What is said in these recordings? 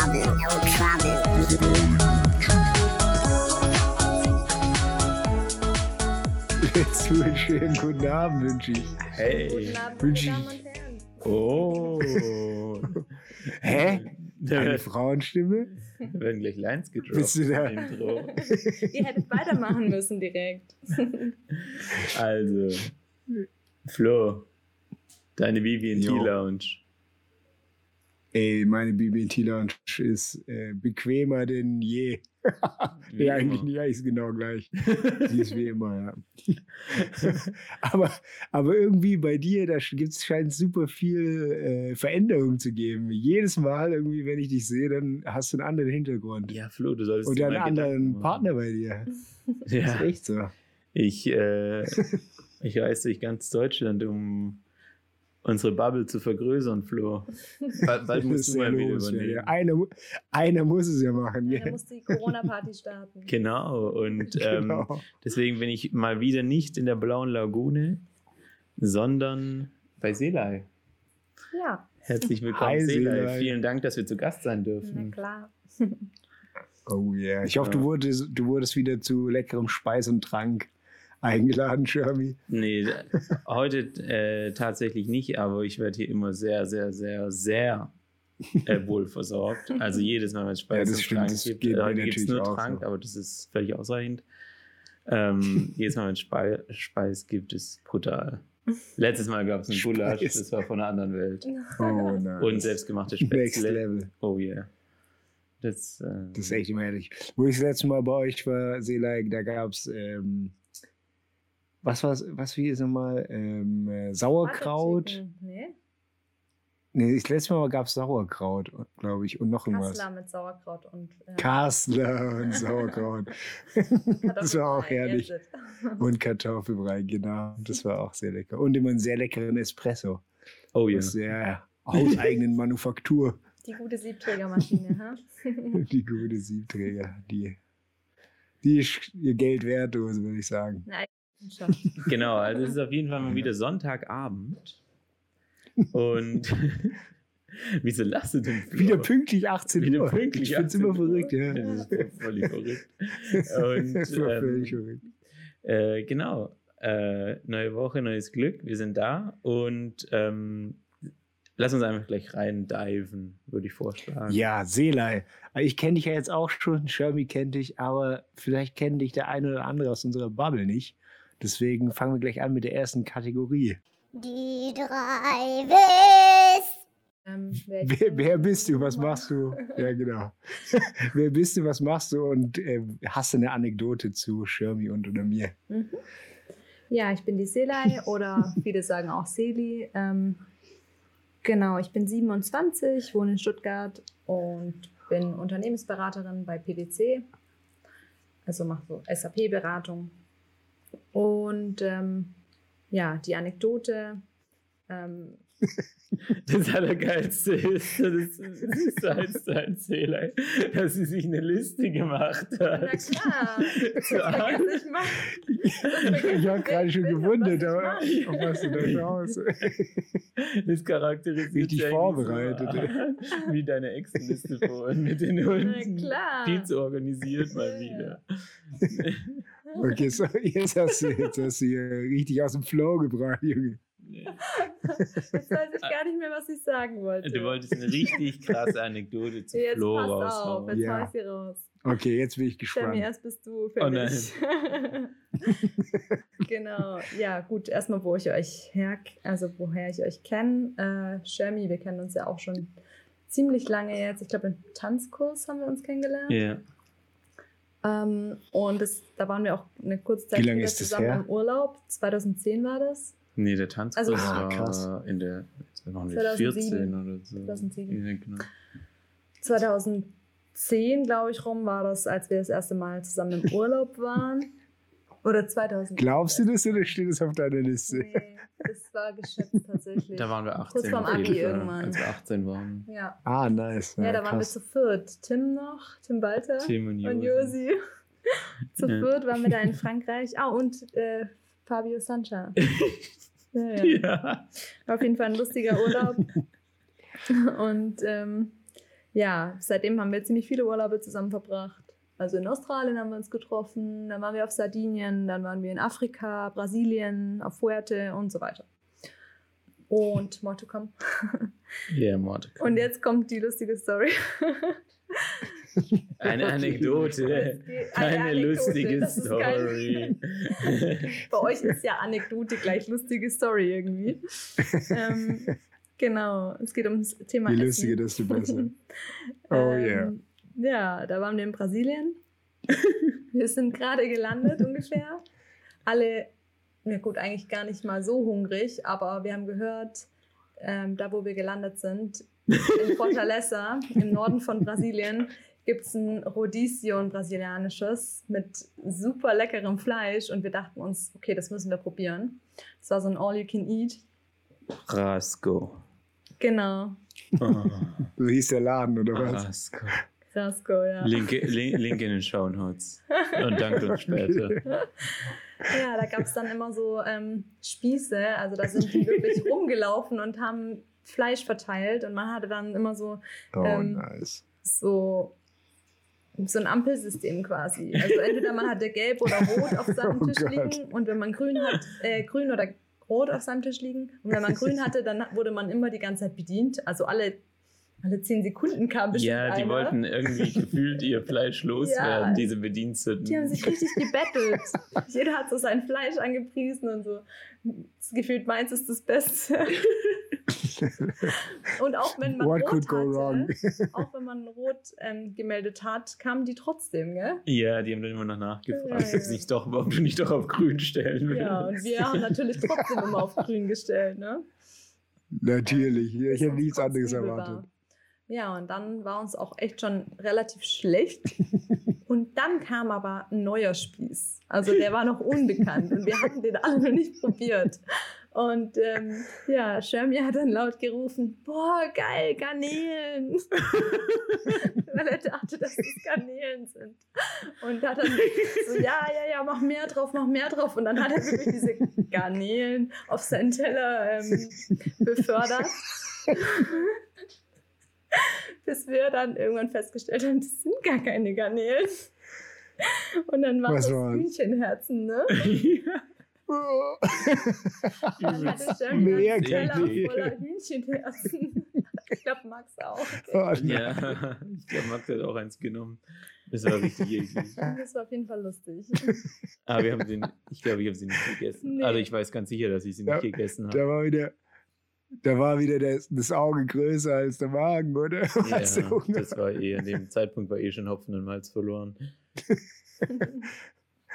trouble, no trouble. Jetzt einen schönen guten Abend wünsche ich. Hey. Guten Abend, Wünsch meine ich- Damen und Herren. Oh. Hä? Da Eine werden Frauenstimme? gleich Lines gedroppt. Bist du da? im Intro. Ihr hättet weitermachen müssen direkt. Also, Flo, deine BB&T Jo. Lounge. Ey, meine BB&T Lounge ist äh, bequemer denn je. Wie ja, eigentlich nicht, eigentlich ist genau gleich. Sie ist wie immer, ja. aber, aber irgendwie bei dir, da gibt's, scheint super viel äh, Veränderung zu geben. Jedes Mal irgendwie, wenn ich dich sehe, dann hast du einen anderen Hintergrund. Ja, Flo, du solltest Und einen anderen machen. Partner bei dir. Das Ja, ist echt so. ich, äh, ich reise durch ganz Deutschland, um unsere Bubble zu vergrößern, Flo. Bald, bald musst du mal wieder los, ja. übernehmen. Einer, einer muss es ja machen. Ja, Ja, muss die Corona-Party starten. Genau, und ähm, Genau. deswegen bin ich mal wieder nicht in der blauen Lagune, sondern bei Seelei. Ja, Herzlich willkommen, Hi, Seelei. Seelei. Vielen Dank, dass wir zu Gast sein na dürfen. klar. Oh yeah. Ich hoffe, du wurdest, du wurdest wieder zu leckerem Speis und Trank eingeladen, Shermy. Nee, heute äh, tatsächlich nicht, aber ich werde hier immer sehr, sehr, sehr, sehr äh, wohl versorgt. Also jedes Mal, wenn es Ja, Speis das stimmt, das gibt, geht äh, heute gibt es nur auch Trank, so. aber das ist völlig ausreichend. Ähm, jedes Mal, wenn es Spei Speis gibt, ist brutal. Letztes Mal gab es einen Gulasch, das war von einer anderen Welt. Oh nein. Und selbstgemachte Next Spätzle. Level. Oh yeah. Das, äh, Das ist echt immer ehrlich. Wo ich das letzte Mal bei euch war, Seelei, da gab es, ähm, was war's, was wie ist nochmal, ähm, äh, Sauerkraut. Chicken, Nee, Nee, das letzte Mal gab es Sauerkraut, glaube ich, und noch irgendwas. Kassler mit Sauerkraut und äh, Kassler und Sauerkraut. das war auch herrlich. Und Kartoffelbrei, genau. Das war auch sehr lecker. Und immer einen sehr leckeren Espresso. oh ja. Aus der hauseigenen Manufaktur. Die gute Siebträgermaschine, ha? Die gute Siebträger. Die, die ist ihr Geld wert, würde ich sagen. Nein. Genau, also es ist auf jeden Fall mal wieder Sonntagabend. Und wieso lachst du denn? Flo? Wieder pünktlich 18 Wieder Uhr. pünktlich ich finde es 18 immer verrückt, ja. Das ist völlig verrückt. Und, das war ähm, völlig verrückt. Äh, genau. Äh, neue Woche, neues Glück. Wir sind da und ähm, lass uns einfach gleich rein diven, würde ich vorschlagen. Ja, Seelei. Ich kenne dich ja jetzt auch schon, Shermy kennt dich, aber vielleicht kennt dich der eine oder andere aus unserer Bubble nicht. Deswegen fangen wir gleich an mit der ersten Kategorie. Die drei Wiss. Ähm, wer, Wer, bist du? Was machst du? Ja, genau. wer bist du? Was machst du? Und äh, hast du eine Anekdote zu Shermy und oder mir? Mhm. Ja, ich bin die Selei oder viele sagen auch Seli. Ähm, genau, ich bin 27, wohne in Stuttgart und bin Unternehmensberaterin bei PwC. Also mache so SAP-Beratung. Und ähm, ja, die Anekdote. Ähm, Das Allergeilste ist, das ist, das ist eins zu eins Zähler, dass sie sich eine Liste gemacht hat. na klar, das ich. Ich habe gerade schon gewundert, aber ich auf was du da schaust. Das charakterisiert Richtig vorbereitet, So, wie deine Excel-Liste vorhin mit den Hunden. klar. Viel zu organisiert mal Ja. wieder. Okay, so, jetzt, hast du, jetzt hast du hier richtig aus dem Flow gebracht, Junge. Jetzt weiß ich gar nicht mehr, was ich sagen wollte. Du wolltest eine richtig krasse Anekdote zu Jetzt Flo passt auf, raushauen. jetzt Ja. ich sie raus. Okay, jetzt bin ich Stell mir gespannt. erst bist du Oh nein. fertig. genau. Ja, gut, erstmal, wo ich euch her, also woher ich euch kenne. Äh, Shermy, wir kennen uns ja auch schon ziemlich lange jetzt. Ich glaube, im Tanzkurs haben wir uns kennengelernt. Ja. Ähm, und das, da waren wir auch eine kurze Zeit Wie lange wieder zusammen her? im Urlaub. 2010 war das. Nee, der Tanzkurs Also- Ah, war krass. in der nicht 2007. 14 oder so. 2007. Ja, genau. 2010, glaube ich, rum war das, als wir das erste Mal zusammen im Urlaub waren. Oder 2000. Glaubst du das oder steht es auf deiner Liste? Nee, das war geschätzt tatsächlich. Da waren wir 18. Kurz vorm Abi Fall, irgendwann. Als wir 18 waren. Ja. Ah, nice. Ja, Ja, da waren wir zu viert. Tim noch, Tim Walter Tim und Josi. und Josi. zu Ja. viert waren wir da in Frankreich. Ah, und äh, Fabio Sancha. Ja, ja. Ja. War auf jeden Fall ein lustiger Urlaub. Und ähm, ja, seitdem haben wir ziemlich viele Urlaube zusammen verbracht. Also in Australien haben wir uns getroffen, dann waren wir auf Sardinien, dann waren wir in Afrika, Brasilien, auf Fuerte und so weiter. Und come. Ja, Mord. Und jetzt kommt die lustige Story. Eine Anekdote. Eine Anekdote, lustige Story. Bei euch ist ja Anekdote gleich lustige Story irgendwie. ähm, genau, es geht ums Thema Je lustiger, desto besser. Oh yeah. Ja, da waren wir in Brasilien. wir sind gerade gelandet ungefähr. Alle, na gut, eigentlich gar nicht mal so hungrig, aber wir haben gehört, ähm, da wo wir gelandet sind, in Fortaleza, im Norden von Brasilien, gibt es ein Rodizio, ein brasilianisches, mit super leckerem Fleisch. Und wir dachten uns, okay, das müssen wir probieren. Das war so ein All-You-Can-Eat. Rasco. Genau, Oh, So hieß der Laden, oder was? Rasco. Rasco, ja. Link, link, link in den Show Notes. Und dankt uns später. Ja, da gab es dann immer so ähm, Spieße, also da sind die wirklich rumgelaufen und haben Fleisch verteilt und man hatte dann immer so, Oh, Ähm, nice. so, so ein Ampelsystem quasi. Also entweder man hatte gelb oder rot auf seinem Oh Tisch Gott. liegen und wenn man grün hat, äh, grün oder rot auf seinem Tisch liegen und wenn man grün hatte, dann wurde man immer die ganze Zeit bedient. Also alle, alle zehn Sekunden kam bestimmt Ja, die einer. wollten irgendwie gefühlt ihr Fleisch loswerden, Ja. diese Bediensteten. Die haben sich richtig gebettelt. Jeder hat so sein Fleisch angepriesen und so. Das gefühlt meins ist das Beste. und auch wenn man What rot could go hatte, wrong? auch wenn man rot ähm, gemeldet hat, kamen die trotzdem, gell? Ja, die haben dann immer noch nachgefragt, Ja, nicht doch, ob du nicht doch auf grün stellen willst. Ja, und wir haben natürlich trotzdem immer auf grün gestellt, ne? Natürlich. Ich hätte nichts anderes erwartet. war. Ja, und dann war uns auch echt schon relativ schlecht. Und dann kam aber ein neuer Spieß. Also der war noch unbekannt und wir hatten den alle noch nicht probiert. Und ähm, ja, Shermie hat dann laut gerufen, boah, geil, Garnelen. Weil er dachte, dass das Garnelen sind. Und hat dann so, ja, ja, ja, mach mehr drauf, mach mehr drauf. Und dann hat er wirklich diese Garnelen auf seinen Teller ähm, befördert. Bis wir dann irgendwann festgestellt haben, das sind gar keine Garnelen. Und dann war Was das war's? Hühnchenherzen, ne? Dann hatte Shermie Mehr einen Teller voller Hühnchenherzen. Ich glaube, Max auch. Oh, ja, ich glaube, Max hat auch eins genommen. Das war richtig eklig. Das war auf jeden Fall lustig. Aber wir haben sie, ich glaube, ich habe sie nicht gegessen. Nee. Also ich weiß ganz sicher, dass ich sie nicht Ja, gegessen Da habe. war wieder, da war wieder das, das Auge größer als der Magen, oder? Ja, das war eh, an dem Zeitpunkt war eh schon Hopfen und Malz verloren.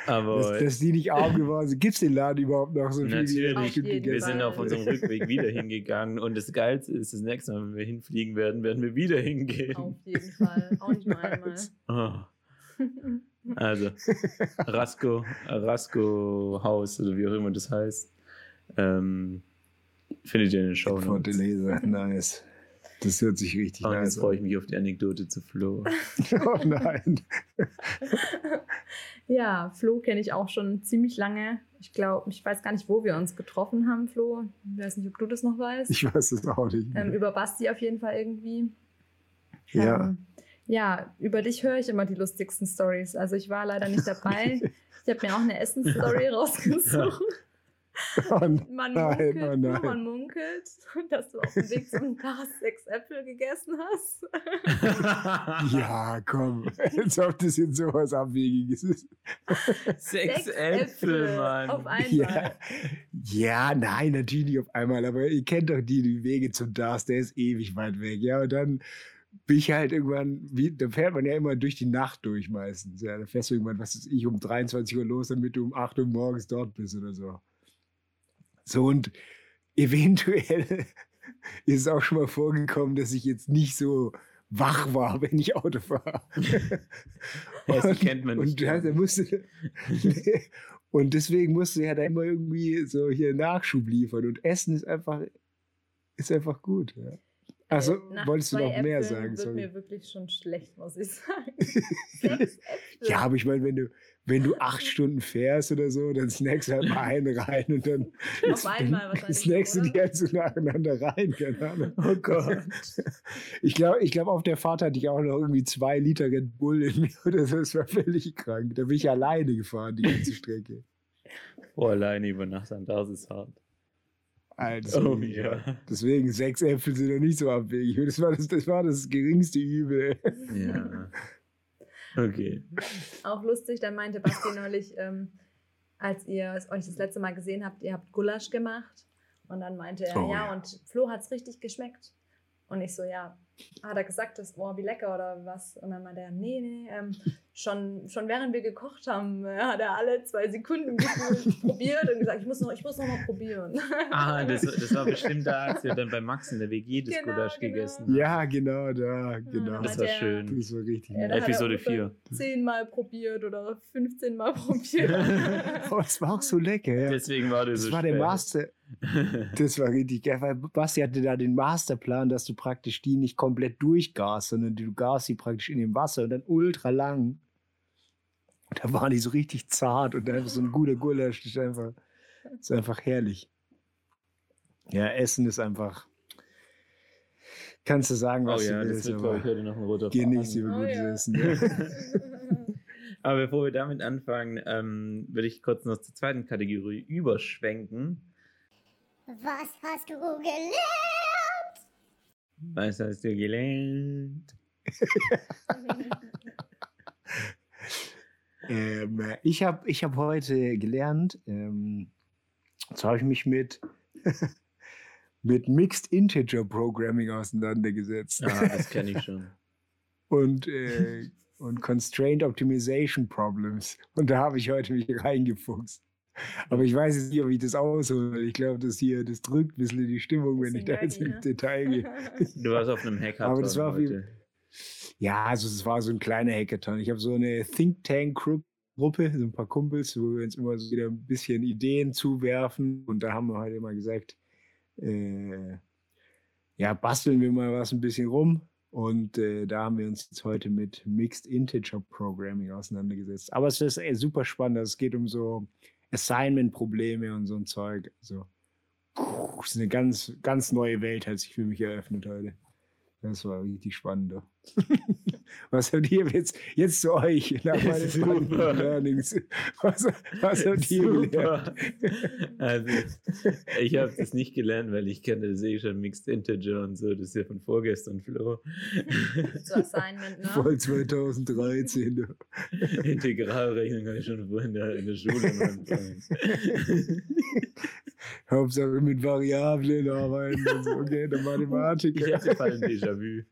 Aber dass, dass die nicht arm geworden sind. Gibt es den Laden überhaupt noch so viel? Natürlich. wir sind auf unserem Rückweg wieder hingegangen und das Geilste ist, das nächste Mal, wenn wir hinfliegen werden, werden wir wieder hingehen. Auf jeden Fall. Auch nicht nur einmal. Oh. Also, Rasco, Rasco Haus, oder wie auch immer das heißt, ähm, findet ihr in den Show Von Notes. Leser. Nice. Das hört sich richtig jetzt nice freue ich mich auf die Anekdote zu Flo. an. Oh nein. Ja, Flo kenne ich auch schon ziemlich lange. Ich glaube, ich weiß gar nicht, wo wir uns getroffen haben, Flo. Ich weiß nicht, ob du das noch weißt. Ich weiß es auch nicht. ähm, über Basti auf jeden Fall irgendwie. ja. Ähm, ja, über dich höre ich immer die lustigsten Stories. Also ich war leider nicht dabei. Ich habe mir auch eine Essensstory rausgesucht. Oh Man Nein, munkelt, oh nur nein. man munkelt, dass du auf dem Weg zum Tag sechs Äpfel gegessen hast. Ja, komm. Als ob das jetzt sowas Abwegiges ist. Sechs Äpfel, Mann. auf einmal. Ja. ja, nein, natürlich nicht auf einmal. Aber ihr kennt doch die, die Wege zum Dars, der ist ewig weit weg. Ja, und dann bin ich halt irgendwann, wie, da fährt man ja immer durch die Nacht durch meistens. Ja, da fährst du irgendwann, was weiß ich, um 23 Uhr los, damit du um 8 Uhr morgens dort bist oder so. So und eventuell ist es auch schon mal vorgekommen, dass ich jetzt nicht so wach war, wenn ich Auto fahre. Das kennt man nicht. Und ja, musste, und deswegen musste er da immer irgendwie so hier Nachschub liefern. Und Essen ist einfach, ist einfach gut. Ja. Also, Nach wolltest du noch mehr Äpfeln sagen? Wird Sorry. mir wirklich schon schlecht, muss ich sagen. Sechs Äpfel. Ja, aber ich meine, wenn du, wenn du acht Stunden fährst oder so, dann snackst du halt mal einen rein und dann Auf einmal wahrscheinlich, snackst du die halt so nacheinander rein, keine Ahnung. Oh Gott. Ich glaube, ich glaub, auf der Fahrt hatte ich auch noch irgendwie zwei Liter Red Bull in mir oder so. Das war völlig krank. Da bin ich alleine gefahren, die ganze Strecke. Oh, alleine über Nacht an, das ist hart. Also, Oh ja. Deswegen, sechs Äpfel sind noch nicht so abwegig. Das war das, das, war das geringste Übel. Ja. Okay. Auch lustig, da meinte Basti neulich, ähm, als ihr euch das letzte Mal gesehen habt, ihr habt Gulasch gemacht. Und dann meinte er, Oh, ja, ja. und Flo hat es richtig geschmeckt. Und ich so, ja, hat er gesagt, das, boah, wie lecker oder was? Und dann meinte er, nee, nee, ähm, schon, schon während wir gekocht haben, äh, hat er alle zwei Sekunden probiert und gesagt, ich muss noch, ich muss noch mal probieren. Ah, das, das war bestimmt da, als wir dann bei Max in der WG das Genau, Gulasch genau. gegessen haben. Ja, genau, da, genau. Das war schön. Das war richtig Ja, Episode ungefähr 4. Zehnmal probiert oder 15 Mal probiert. Oh, das war auch so lecker. Ja. Deswegen war das Das so war der spät. Master. Das war richtig geil, weil Basti hatte da den Masterplan, dass du praktisch die nicht komplett durchgast, sondern du gast die praktisch in dem Wasser und dann ultra lang. Und da waren die so richtig zart und einfach so ein guter Gulasch. Das ist einfach, das ist einfach herrlich. Ja, Essen ist einfach. Kannst du sagen, Oh was ja, du das willst, wird, glaube ich, heute noch ein roter genieß über Oh gutes ja. Essen. Ja. Aber bevor wir damit anfangen, ähm, würde ich kurz noch zur zweiten Kategorie überschwenken. Was hast du gelernt? Was hast du gelernt? Ähm, ich habe ich hab heute gelernt, ähm, jetzt habe ich mich mit, mit Mixed Integer Programming auseinandergesetzt Ah, das kenne ich schon. und, äh, und Constraint Optimization Problems. Und da habe ich heute mich reingefuchst. Aber ich weiß jetzt nicht, ob ich das aushole. Ich glaube, das hier, das drückt ein bisschen in die Stimmung, wenn ich da jetzt ins nerdy, Detail gehe. Du warst auf einem Hackathon Aber das war heute. viel- Ja, also es war so ein kleiner Hackathon. Ich habe so eine Think Tank Gruppe, so ein paar Kumpels, wo wir uns immer so wieder ein bisschen Ideen zuwerfen. Und da haben wir heute mal gesagt, äh, ja, basteln wir mal was ein bisschen rum. Und äh, da haben wir uns jetzt heute mit Mixed Integer Programming auseinandergesetzt. Aber es ist äh, super spannend. Also Es geht um so Assignment-Probleme und so ein Zeug. Also, puh, ist eine ganz, ganz neue Welt, hat sich für mich eröffnet heute. Das war richtig spannend. Was habt ihr jetzt, jetzt zu euch nach meinen Super. Learnings? Was, was habt ihr gelernt? Super. Also, ich habe das nicht gelernt, weil ich kenne das eh schon Mixed Integer und so. Das ist ja von vorgestern, Flo. Zur Assignment, ne? Voll 2013. du. Integralrechnung habe ich schon vorhin in der, in der Schule am Anfang. Hauptsache mit Variablen arbeiten und so. Okay, der Ich Mathematiker. hatte Fall ein Déjà-vu.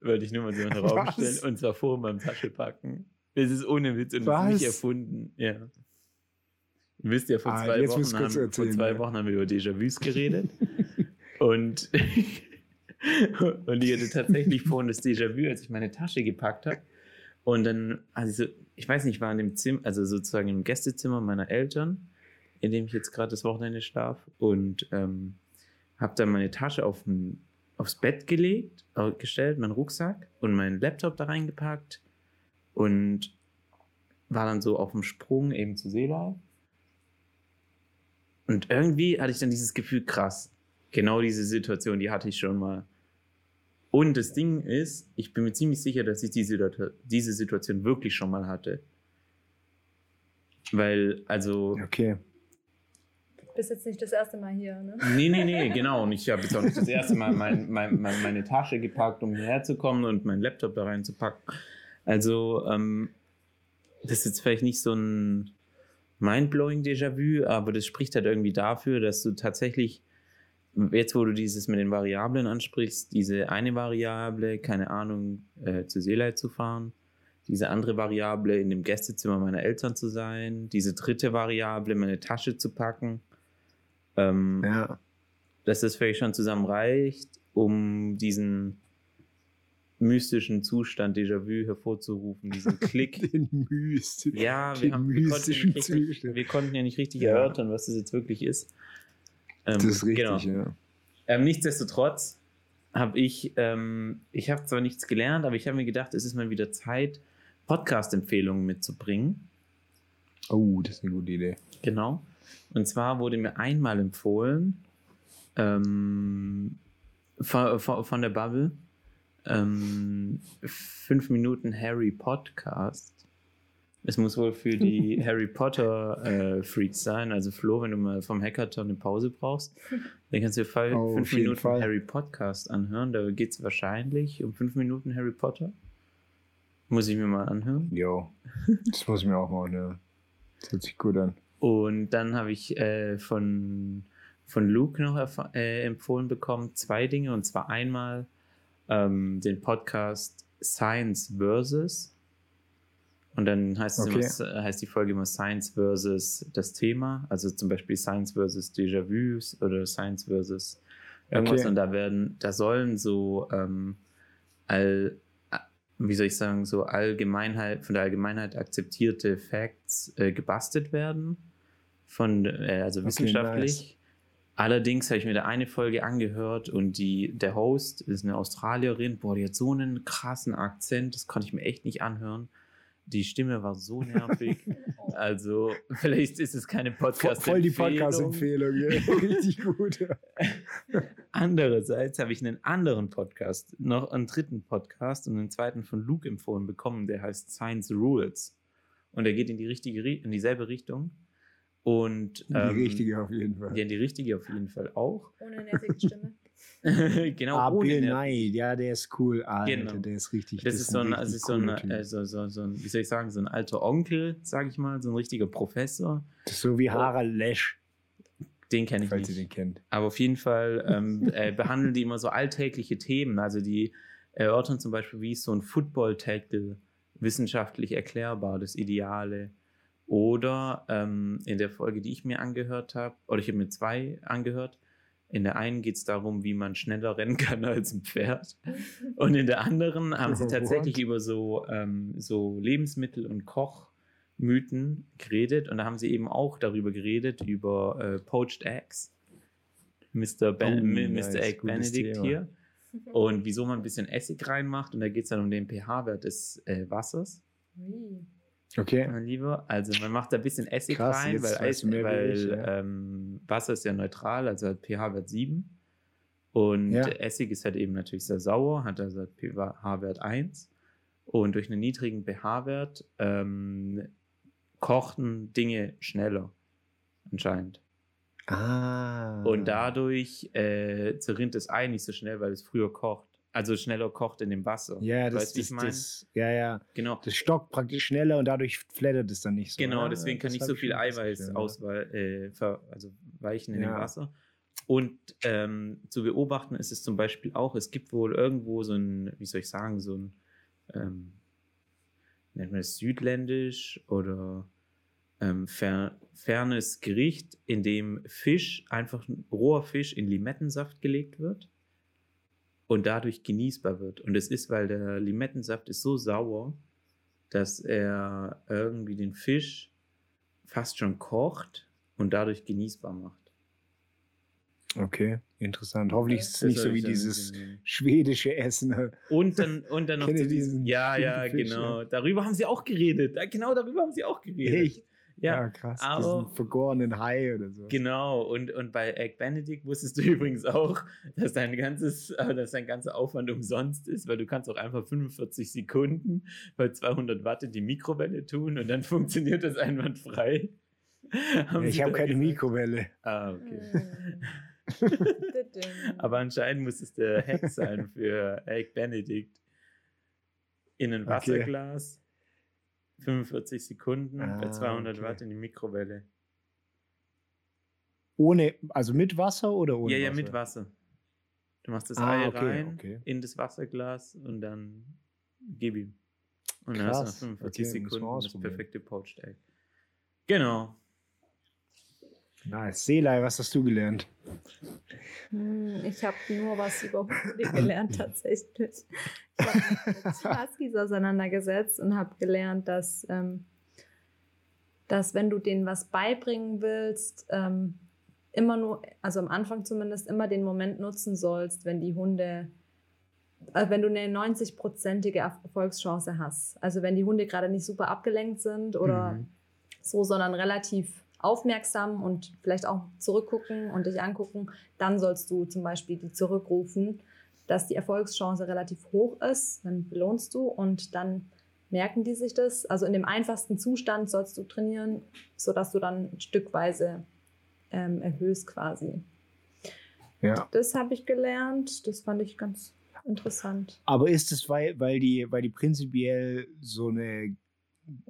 Wollte ich nur mal so in den Raum Was? stellen und zwar vor meinem Tasche packen. Das ist ohne Witz und das ist Was? nicht erfunden. Ja. Ihr wisst ja, vor Ah, zwei, Wochen haben, vor erzählen, zwei ja. Wochen haben wir über Déjà-vus geredet. und, und ich hatte tatsächlich vorhin das Déjà-vu, als ich meine Tasche gepackt habe. Und dann, also ich weiß nicht, ich war in dem Zimmer, also sozusagen im Gästezimmer meiner Eltern, in dem ich jetzt gerade das Wochenende schlaf und ähm, habe dann meine Tasche auf den, aufs Bett gelegt, gestellt, meinen Rucksack und meinen Laptop da reingepackt und war dann so auf dem Sprung eben zu Seelei. Und irgendwie hatte ich dann dieses Gefühl, krass, genau diese Situation, die hatte ich schon mal. Und das Ding ist, ich bin mir ziemlich sicher, dass ich diese, diese Situation wirklich schon mal hatte. Weil, also, Okay. Bist jetzt nicht das erste Mal hier, ne? Nee, nee, nee, genau. Und ich habe jetzt auch nicht das erste Mal mein, mein, mein, meine Tasche gepackt, um hierher zu kommen und meinen Laptop da reinzupacken. Also, ähm, das ist jetzt vielleicht nicht so ein mindblowing Déjà-vu, aber das spricht halt irgendwie dafür, dass du tatsächlich, jetzt wo du dieses mit den Variablen ansprichst, diese eine Variable, keine Ahnung, äh, zu Seeleit zu fahren, diese andere Variable in dem Gästezimmer meiner Eltern zu sein, diese dritte Variable meine Tasche zu packen. Ähm, Ja. dass das vielleicht schon zusammen reicht, um diesen mystischen Zustand Déjà-vu hervorzurufen, diesen Klick. Den mystischen. Ja, Den wir, haben, wir, konnten mystischen nicht richtig, Zustand. wir konnten ja nicht richtig Ja. erörtern, was das jetzt wirklich ist. Ähm, Das ist richtig, genau. ja. Ähm, nichtsdestotrotz habe ich, ähm, ich habe zwar nichts gelernt, aber ich habe mir gedacht, es ist mal wieder Zeit, Podcast-Empfehlungen mitzubringen. Oh, das ist eine gute Idee. Genau. Und zwar wurde mir einmal empfohlen ähm, von, von, der Bubble ähm, fünf Minuten Harry Podcast. Es muss wohl für die Harry Potter äh, Freaks sein. Also Flo, wenn du mal vom Hackathon eine Pause brauchst, dann kannst du dir Oh, fünf jeden Minuten Fall. Harry Podcast anhören. Da geht es wahrscheinlich um fünf Minuten Harry Potter. Muss ich mir mal anhören. Jo, das muss ich mir auch mal anhören. Das hört sich gut an. Und dann habe ich äh, von, von Luke noch äh, empfohlen bekommen, zwei Dinge. Und zwar einmal ähm, den Podcast Science versus. Und dann heißt, es Okay. immer, heißt die Folge immer Science versus das Thema. Also zum Beispiel Science versus Déjà-vus oder Science versus irgendwas. Okay. Und da werden, da sollen so ähm, all, wie soll ich sagen, so Allgemeinheit, von der Allgemeinheit akzeptierte Facts äh, gebastelt werden. Von, äh, also Okay, wissenschaftlich. nice. Allerdings habe ich mir da eine Folge angehört und die, der Host ist eine Australierin. Boah, die hat so einen krassen Akzent, das konnte ich mir echt nicht anhören. Die Stimme war so nervig. also, vielleicht ist es keine podcast voll die Podcast-Empfehlung. ja. Richtig gut. Andererseits habe ich einen anderen Podcast, noch einen dritten Podcast und einen zweiten von Luke empfohlen bekommen, der heißt Science Rules. Und der geht in die richtige, Ri- in dieselbe Richtung. Und Die ähm, richtige auf jeden Fall. Ja, die richtige auf jeden Fall auch. Ohne nervige Stimme. genau, ah, ohne Bill. Nye, ja, der ist cool. Alter, Genau. der ist richtig. Das, ist so ein, also ist so, ein, äh, so, so, so ein, wie soll ich sagen, so ein alter Onkel, sage ich mal, so ein richtiger Professor. Das ist so wie Harald Lesch, Den kenne ich falls ihr nicht. den kennt. Aber auf jeden Fall ähm, äh, behandeln die immer so alltägliche Themen. Also die erörtern zum Beispiel, wie ist so ein Football-Tackle wissenschaftlich erklärbar, das Ideale. Oder ähm, in der Folge, die ich mir angehört habe, oder ich habe mir zwei angehört, in der einen geht es darum, wie man schneller rennen kann als ein Pferd. Und in der anderen haben sie What? tatsächlich über so, ähm, so Lebensmittel- und Kochmythen geredet. Und da haben sie eben auch darüber geredet, über äh, Poached Eggs. Mr. Ben Oh, Mi- nice, Mr. Egg gutes Benedict Thema. hier. Und wieso man ein bisschen Essig reinmacht. Und da geht es dann um den pH-Wert des äh, Wassers, Ui. Okay. mein Lieber. Also man macht da ein bisschen Essig Krass, rein, weil, Eis, weil ich, ja. ähm, Wasser ist ja neutral, also hat pH-Wert 7. Und Ja. Essig ist halt eben natürlich sehr sauer, hat also pH-Wert 1. Und durch einen niedrigen pH-Wert ähm, kochten Dinge schneller, anscheinend. Ah. Und dadurch äh, zerrinnt das Ei nicht so schnell, weil es früher kocht. Also schneller kocht in dem Wasser. Ja, das, wie das, ja, ja. Genau. Das stockt praktisch schneller und dadurch flattert es dann nicht so. Genau, Ja, deswegen kann das nicht so viel Eiweiß ausweichen, äh, ver, also weichen in dem Ja. Wasser. Und ähm, zu beobachten ist es zum Beispiel auch, es gibt wohl irgendwo so ein, wie soll ich sagen, so ein, ähm, nennt man es südländisch oder ähm, fer, fernes Gericht, in dem Fisch, einfach ein roher Fisch in Limettensaft gelegt wird und dadurch genießbar wird. Und es ist, weil der Limettensaft ist so sauer, dass er irgendwie den Fisch fast schon kocht und dadurch genießbar macht. Okay, interessant. Hoffentlich ist es nicht so wie dieses schwedische Essen. Und dann, und dann noch zu diesen ja, ja, Fisch, genau. Darüber haben sie auch geredet. Genau darüber haben sie auch geredet. Echt? Ja, krass. aber- diesen vergorenen Hai oder so. Genau, und, und bei Egg Benedict wusstest du übrigens auch, dass dein ganzes, äh, dass dein ganzer Aufwand umsonst ist, weil du kannst auch einfach 45 Sekunden bei 200 Watt in die Mikrowelle tun und dann funktioniert das einwandfrei. Haben Ja, ich habe keine gesagt. Mikrowelle. Ah, okay. Mm. Aber anscheinend muss es der Hack sein für Egg Benedict. In ein Okay. Wasserglas, 45 Sekunden bei Ah, 200 okay. Watt in die Mikrowelle. Ohne, also mit Wasser oder ohne ja, ja, Wasser? mit Wasser. Du machst das Ah, Ei okay, rein okay. in das Wasserglas und dann gib ihm. Und dann Krass, hast du nach 45 okay, müssen wir Sekunden das perfekte Poached Egg. Genau. Nice. Selei, was hast du gelernt? Hm, Ich habe nur was über Hunde gelernt tatsächlich. Ich habe mich mit Huskies auseinandergesetzt und habe gelernt, dass, ähm, dass wenn du denen was beibringen willst, ähm, immer nur, also am Anfang zumindest, immer den Moment nutzen sollst, wenn die Hunde also wenn du eine 90-prozentige Erfolgschance hast. Also wenn die Hunde gerade nicht super abgelenkt sind oder Mhm. so, sondern relativ aufmerksam und vielleicht auch zurückgucken und dich angucken, dann sollst du zum Beispiel die zurückrufen, dass die Erfolgschance relativ hoch ist. Dann belohnst du und dann merken die sich das. Also in dem einfachsten Zustand sollst du trainieren, sodass du dann stückweise ähm, erhöhst quasi. Ja. Das habe ich gelernt. Das fand ich ganz interessant. Aber ist es, weil, weil, die, weil die prinzipiell so eine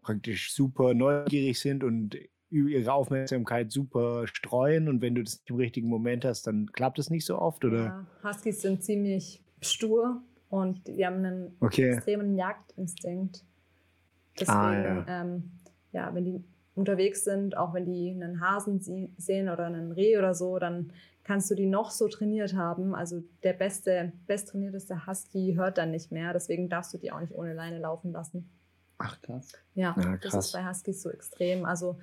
praktisch super neugierig sind und ihre Aufmerksamkeit super streuen und wenn du das im richtigen Moment hast, dann klappt es nicht so oft, oder? Ja, Huskies sind ziemlich stur und die haben einen Okay. extremen Jagdinstinkt. Deswegen, Ah, Ähm, ja, wenn die unterwegs sind, auch wenn die einen Hasen sie sehen oder einen Reh oder so, dann kannst du die noch so trainiert haben. Also der beste, besttrainierteste Husky hört dann nicht mehr. Deswegen darfst du die auch nicht ohne Leine laufen lassen. Ach, krass. Ja, Ja, das krass. ist bei Huskies so extrem. Also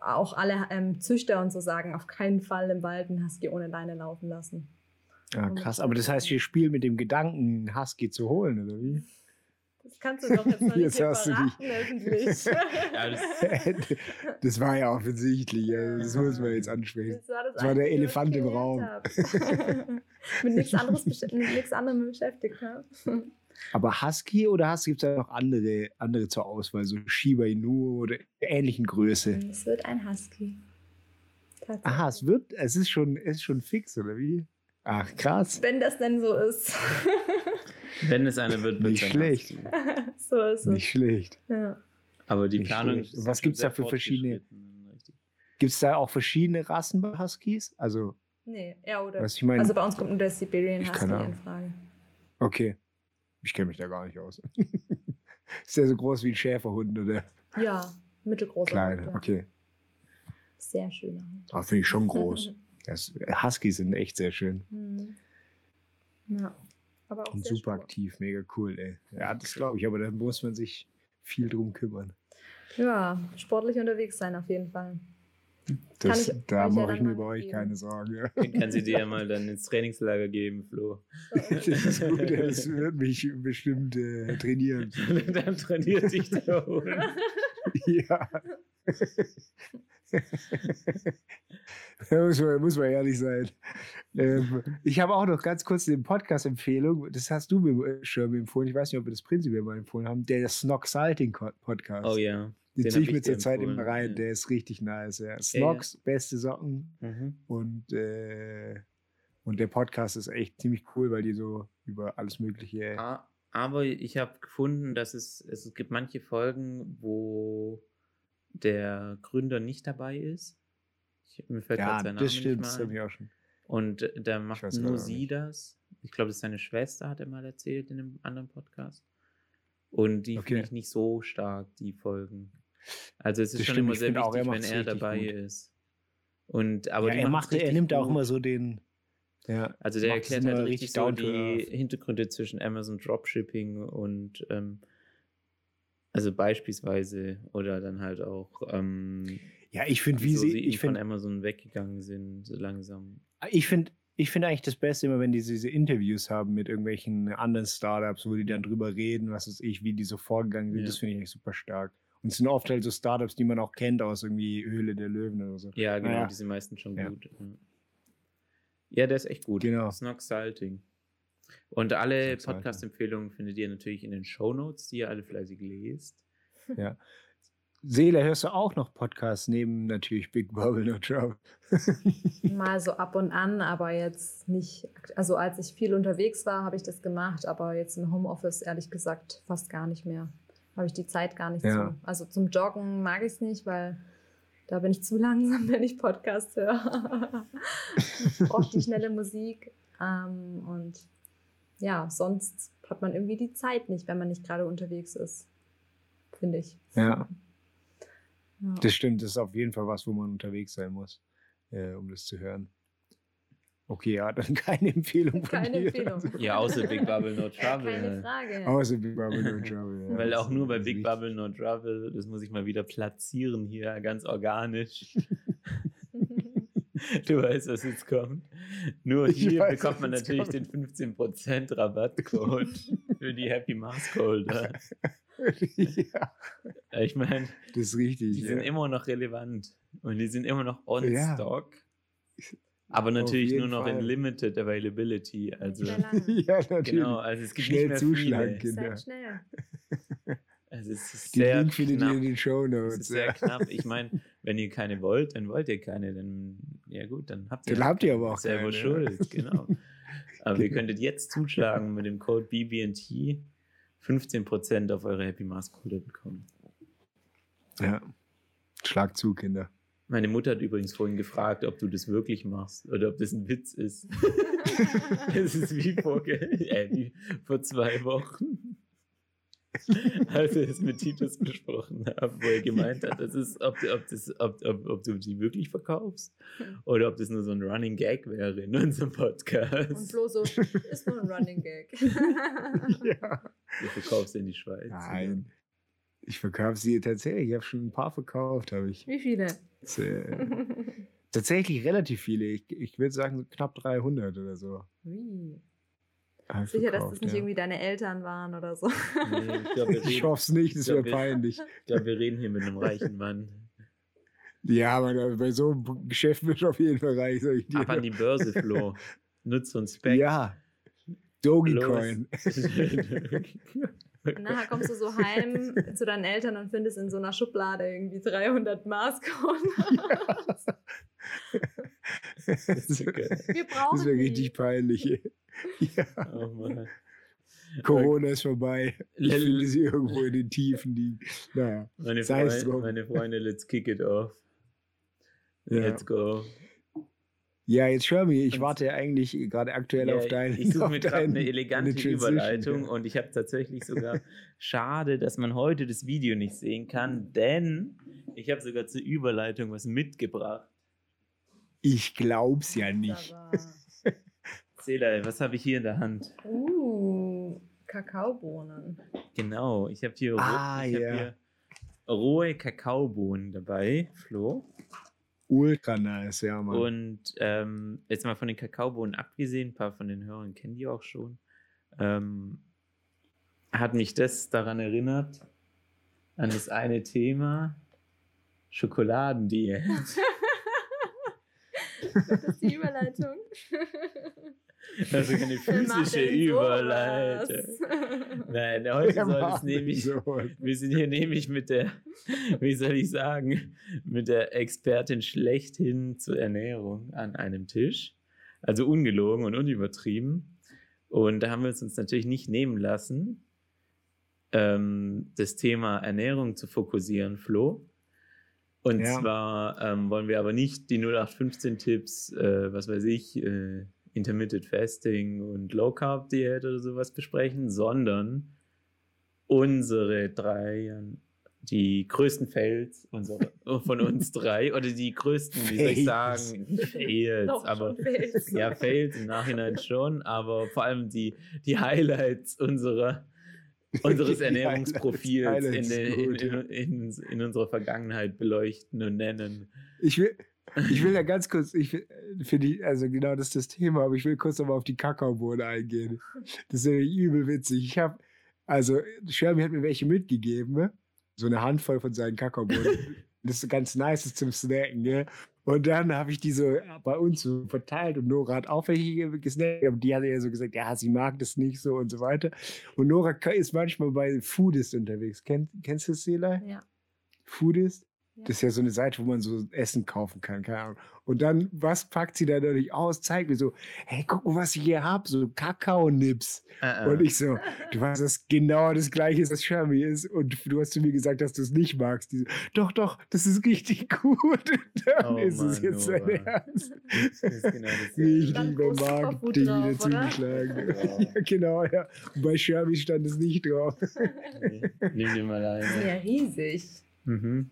auch alle ähm, Züchter und so sagen, auf keinen Fall im Wald einen Husky ohne Leine laufen lassen. Ja, krass. Aber das heißt, wir spielen mit dem Gedanken, einen Husky zu holen, oder wie? Das kannst du doch jetzt noch nicht Jetzt hast du verraten, öffentlich. Ja, das, das war ja offensichtlich, also das muss man jetzt ansprechen. Das war, das Das war der Elefant im Raum. mit nichts anderes mit nichts anderem beschäftigt. Ja? Aber Husky oder Husky gibt es da noch andere, andere zur Auswahl, so Shiba Inu oder der ähnlichen Größe? Es wird ein Husky. Aha, es wird, es ist schon, es ist schon fix, oder wie? Ach, krass. Wenn das denn so ist. wenn es eine wird, wird Nicht es schlecht. So ist es. Nicht schlecht. Ja. Aber die Nicht Planung Was schon gibt's da für verschiedene-. Gibt es da auch verschiedene Rassen bei Huskies? Also, Nee, ja, oder. was ich meine, Also bei uns kommt nur der Siberian Ich Husky keine in Ahnung. Frage. okay. Ich kenne mich da gar nicht aus. ist der so groß wie ein Schäferhund oder Ja, mittelgroßer. kleiner? Hund, ja. Okay. Sehr schöner Hund. Ah, finde ich schon groß. Das, Huskies sind echt sehr schön. Mhm. Ja. Aber auch Und super stur. aktiv, mega cool, ey. Ja, das glaube ich, aber da muss man sich viel drum kümmern. Ja, sportlich unterwegs sein auf jeden Fall. Das, ich da mache ich mir bei euch geben. keine Sorgen. Ja. Den kann sie dir ja mal dann ins Trainingslager geben, Flo. Das ist gut, das wird mich bestimmt äh, trainieren. dann trainiert sich der Hund. ja. da muss man, muss man ehrlich sein. Ähm, ich habe auch noch ganz kurz eine Podcast-Empfehlung. Das hast du mir schon empfohlen. Ich weiß nicht, ob wir das prinzipiell mal empfohlen haben. Der Snog Salting Podcast. Oh ja. Den ziehe ich mir zurzeit immer rein. ja. Der ist richtig nice. Ja. Snogs, beste Socken. Mhm. Und, äh, und der Podcast ist echt ziemlich cool, weil die so über alles Mögliche. Aber ich habe gefunden, dass es, es gibt manche Folgen, wo der Gründer nicht dabei ist. Ich, mir fällt ja, sein Name das stimmt. nicht Das habe ein. ich auch schon. Und äh, da macht nur sie nicht. das. Ich glaube, das ist seine Schwester, hat er mal erzählt in einem anderen Podcast. Und die Okay. finde ich nicht so stark, die Folgen. Also es ist Das schon stimmt, immer sehr auch, er wichtig, wenn er dabei gut. ist. Und aber ja, er, macht, er nimmt auch gut. immer so den. Ja, Also der erklärt halt richtig richtig so die. Hintergründe zwischen Amazon Dropshipping und ähm, also beispielsweise oder dann halt auch ähm, ja, ich finde, wie sie. sie Ich von finde, Amazon weggegangen sind, so langsam. ich finde, ich finde eigentlich das Beste immer, wenn die diese Interviews haben mit irgendwelchen anderen Startups, wo die dann drüber reden, was weiß ich, wie die so vorgegangen sind. Ja. Das finde ich eigentlich super stark. Und es sind oft halt so Startups, die man auch kennt aus irgendwie Höhle der Löwen oder so. Ja, genau, Naja. die sind meistens schon Ja. gut. Ja. der ist echt gut. Genau. Snog Salting. Und alle. Podcast-Empfehlungen findet ihr natürlich in den Shownotes, die ihr alle fleißig lest. Ja. Seele, hörst du auch noch Podcasts neben natürlich Big Bubble No Trouble? Mal so ab und an, aber jetzt nicht. Also als ich viel unterwegs war, habe ich das gemacht, aber jetzt im Homeoffice ehrlich gesagt fast gar nicht mehr. Habe ich die Zeit gar nicht Ja. zu. Also zum Joggen mag ich es nicht, weil da bin ich zu langsam, wenn ich Podcast höre. ich brauche die schnelle Musik. Ähm, und ja, sonst hat man irgendwie die Zeit nicht, wenn man nicht gerade unterwegs ist. Finde ich. Ja. Ja. Das stimmt, das ist auf jeden Fall was, wo man unterwegs sein muss, äh, um das zu hören. Okay, ja, dann keine Empfehlung von Keine dir. Empfehlung. Ja, außer Big Bubble No Trouble. Keine Frage. Außer Big Bubble No Trouble. Ja. Weil auch nur bei Big. Bubble No Trouble, das muss ich mal wieder platzieren hier, ganz organisch. du weißt, was jetzt kommt. Nur Ich hier weiß, bekommt man natürlich kommt. den 15% Rabattcode für die Happy Mask Holder. ja, Ich meine, das ist richtig. die ja. sind immer noch relevant und die sind immer noch on Ja. stock. Aber natürlich nur noch Fall. in Limited Availability. Also, ja, natürlich. genau, also es gibt Schnell nicht mehr zuschlagen, viele. Kinder. Schnell. Also es ist Den sehr Link findet knapp. ihr in den Show Es Notes. ist sehr knapp. Ich meine, wenn ihr keine wollt, dann wollt ihr keine. Dann, ja gut, dann habt ihr, Dann habt ihr aber auch selber keine, ja. schuld. Genau. Aber ihr Genau. könntet jetzt zuschlagen mit dem Code BBT 15% auf eure Happy Mask Holder bekommen. Ja. Schlag zu, Kinder. Meine Mutter hat übrigens vorhin gefragt, ob du das wirklich machst oder ob das ein Witz ist. Es ist wie vor, äh, wie vor zwei Wochen. Als wir es mit Titus besprochen haben, wo er gemeint hat, das ist, ob, ob, das, ob, ob, ob du sie wirklich verkaufst oder ob das nur so ein Running Gag wäre in unserem Und Podcast. Flo so, ist nur ein Running Gag. ja. Du verkaufst in die Schweiz. Nein. Ich verkaufe sie tatsächlich. Ich habe schon ein paar verkauft, habe ich. Wie viele? Das, äh, tatsächlich relativ viele. Ich, ich würde sagen knapp 300 oder so. Wie? Sicher, dass das verkauft, nicht ja. irgendwie deine Eltern waren oder so. Nee, ich glaube, Ich hoffe es nicht, das wäre peinlich. ich glaub, wir reden hier mit einem reichen Mann. Ja, aber bei so einem Geschäft wird auf jeden Fall reich, sag ich dir. Ab an die Börse, Flo. Nutz und Speck. Ja. Dogecoin. Und nachher kommst du so heim zu deinen Eltern und findest in so einer Schublade irgendwie 300 Maßkonnen. Das ist geil. Wir brauchen Das wäre die. richtig peinlich. Ja. Oh Mann. Corona ist vorbei. Ich finde sie irgendwo in den Tiefen liegen. Naja. Meine, Freund, meine Freunde, let's kick it off. Ja. Let's go. Ja, jetzt Shermy, ich Und- warte ja eigentlich gerade aktuell Ja, auf deinen. ich suche mir gerade eine elegante Transition, Überleitung ja. und ich habe tatsächlich sogar, schade, dass man heute das Video nicht sehen kann, denn ich habe sogar zur Überleitung was mitgebracht. Ich glaub's ja nicht. Selay, was habe ich hier in der Hand? Uh, Kakaobohnen. Genau, ich habe hier, Ah, ich hab ja. hier rohe Kakaobohnen dabei, Flo. Ultra nice, ja, Mann. Und ähm, jetzt mal von den Kakaobohnen abgesehen, ein paar von den Hörern kennen die auch schon, ähm, hat mich das daran erinnert, an das eine Thema, Schokoladendiät. Das ist die Überleitung. Also keine physische Überleitung. Nein, heute soll es nämlich, sowas? wir sind hier nämlich mit der, wie soll ich sagen, mit der Expertin schlechthin zur Ernährung an einem Tisch. Also ungelogen und unübertrieben. Und da haben wir es uns natürlich nicht nehmen lassen, ähm, das Thema Ernährung zu fokussieren, Flo. Und Ja. zwar ähm, wollen wir aber nicht die 0815-Tipps, äh, was weiß ich, äh, Intermittent Fasting und Low Carb Diät oder sowas besprechen, sondern unsere drei, die größten Fails unsere, von uns drei oder die größten, wie soll ich sagen, Fails, Doch, aber Fails. ja, Fails im Nachhinein schon, aber vor allem die, die Highlights unserer, unseres Ernährungsprofils Highlights, in, Highlights, in, in, in unserer Vergangenheit beleuchten und nennen. Ich will, ich will ja ganz kurz, ich will- finde ich, also genau das ist das Thema, aber ich will kurz nochmal auf die Kakaobohne eingehen. Das ist nämlich übel witzig. Ich habe, also Shermy hat mir welche mitgegeben, ne? so eine Handvoll von seinen Kakaobohnen. das ist ganz nice ist zum Snacken, ne? Und dann habe ich die so bei uns so verteilt und Nora hat auch welche gesnackt, aber die hat ja so gesagt, ja, sie mag das nicht so und so weiter. Und Nora ist manchmal bei Foodist unterwegs. Kenn, kennst du das, Sela? Ja. Foodist? Ja. Das ist ja so eine Seite, wo man so Essen kaufen kann, keine Ahnung. Und dann, was packt sie da dadurch aus? Zeigt mir so, hey, guck mal, was ich hier habe, so Kakaonips. Äh, Und ich so, du weißt, dass genau das gleiche ist, was Shermy ist. Und du hast zu mir gesagt, dass du es nicht magst. Die so, doch, doch, das ist richtig gut. Und dann Oh ist es Mann, jetzt sein Nora. Ernst. Das ist genau das. Beim groß Superfood Marketing wieder zugeschlagen. Ja. Ja, genau, ja. Und bei Shermy stand es nicht drauf. Nimm dir mal Die sind ja riesig. Mhm.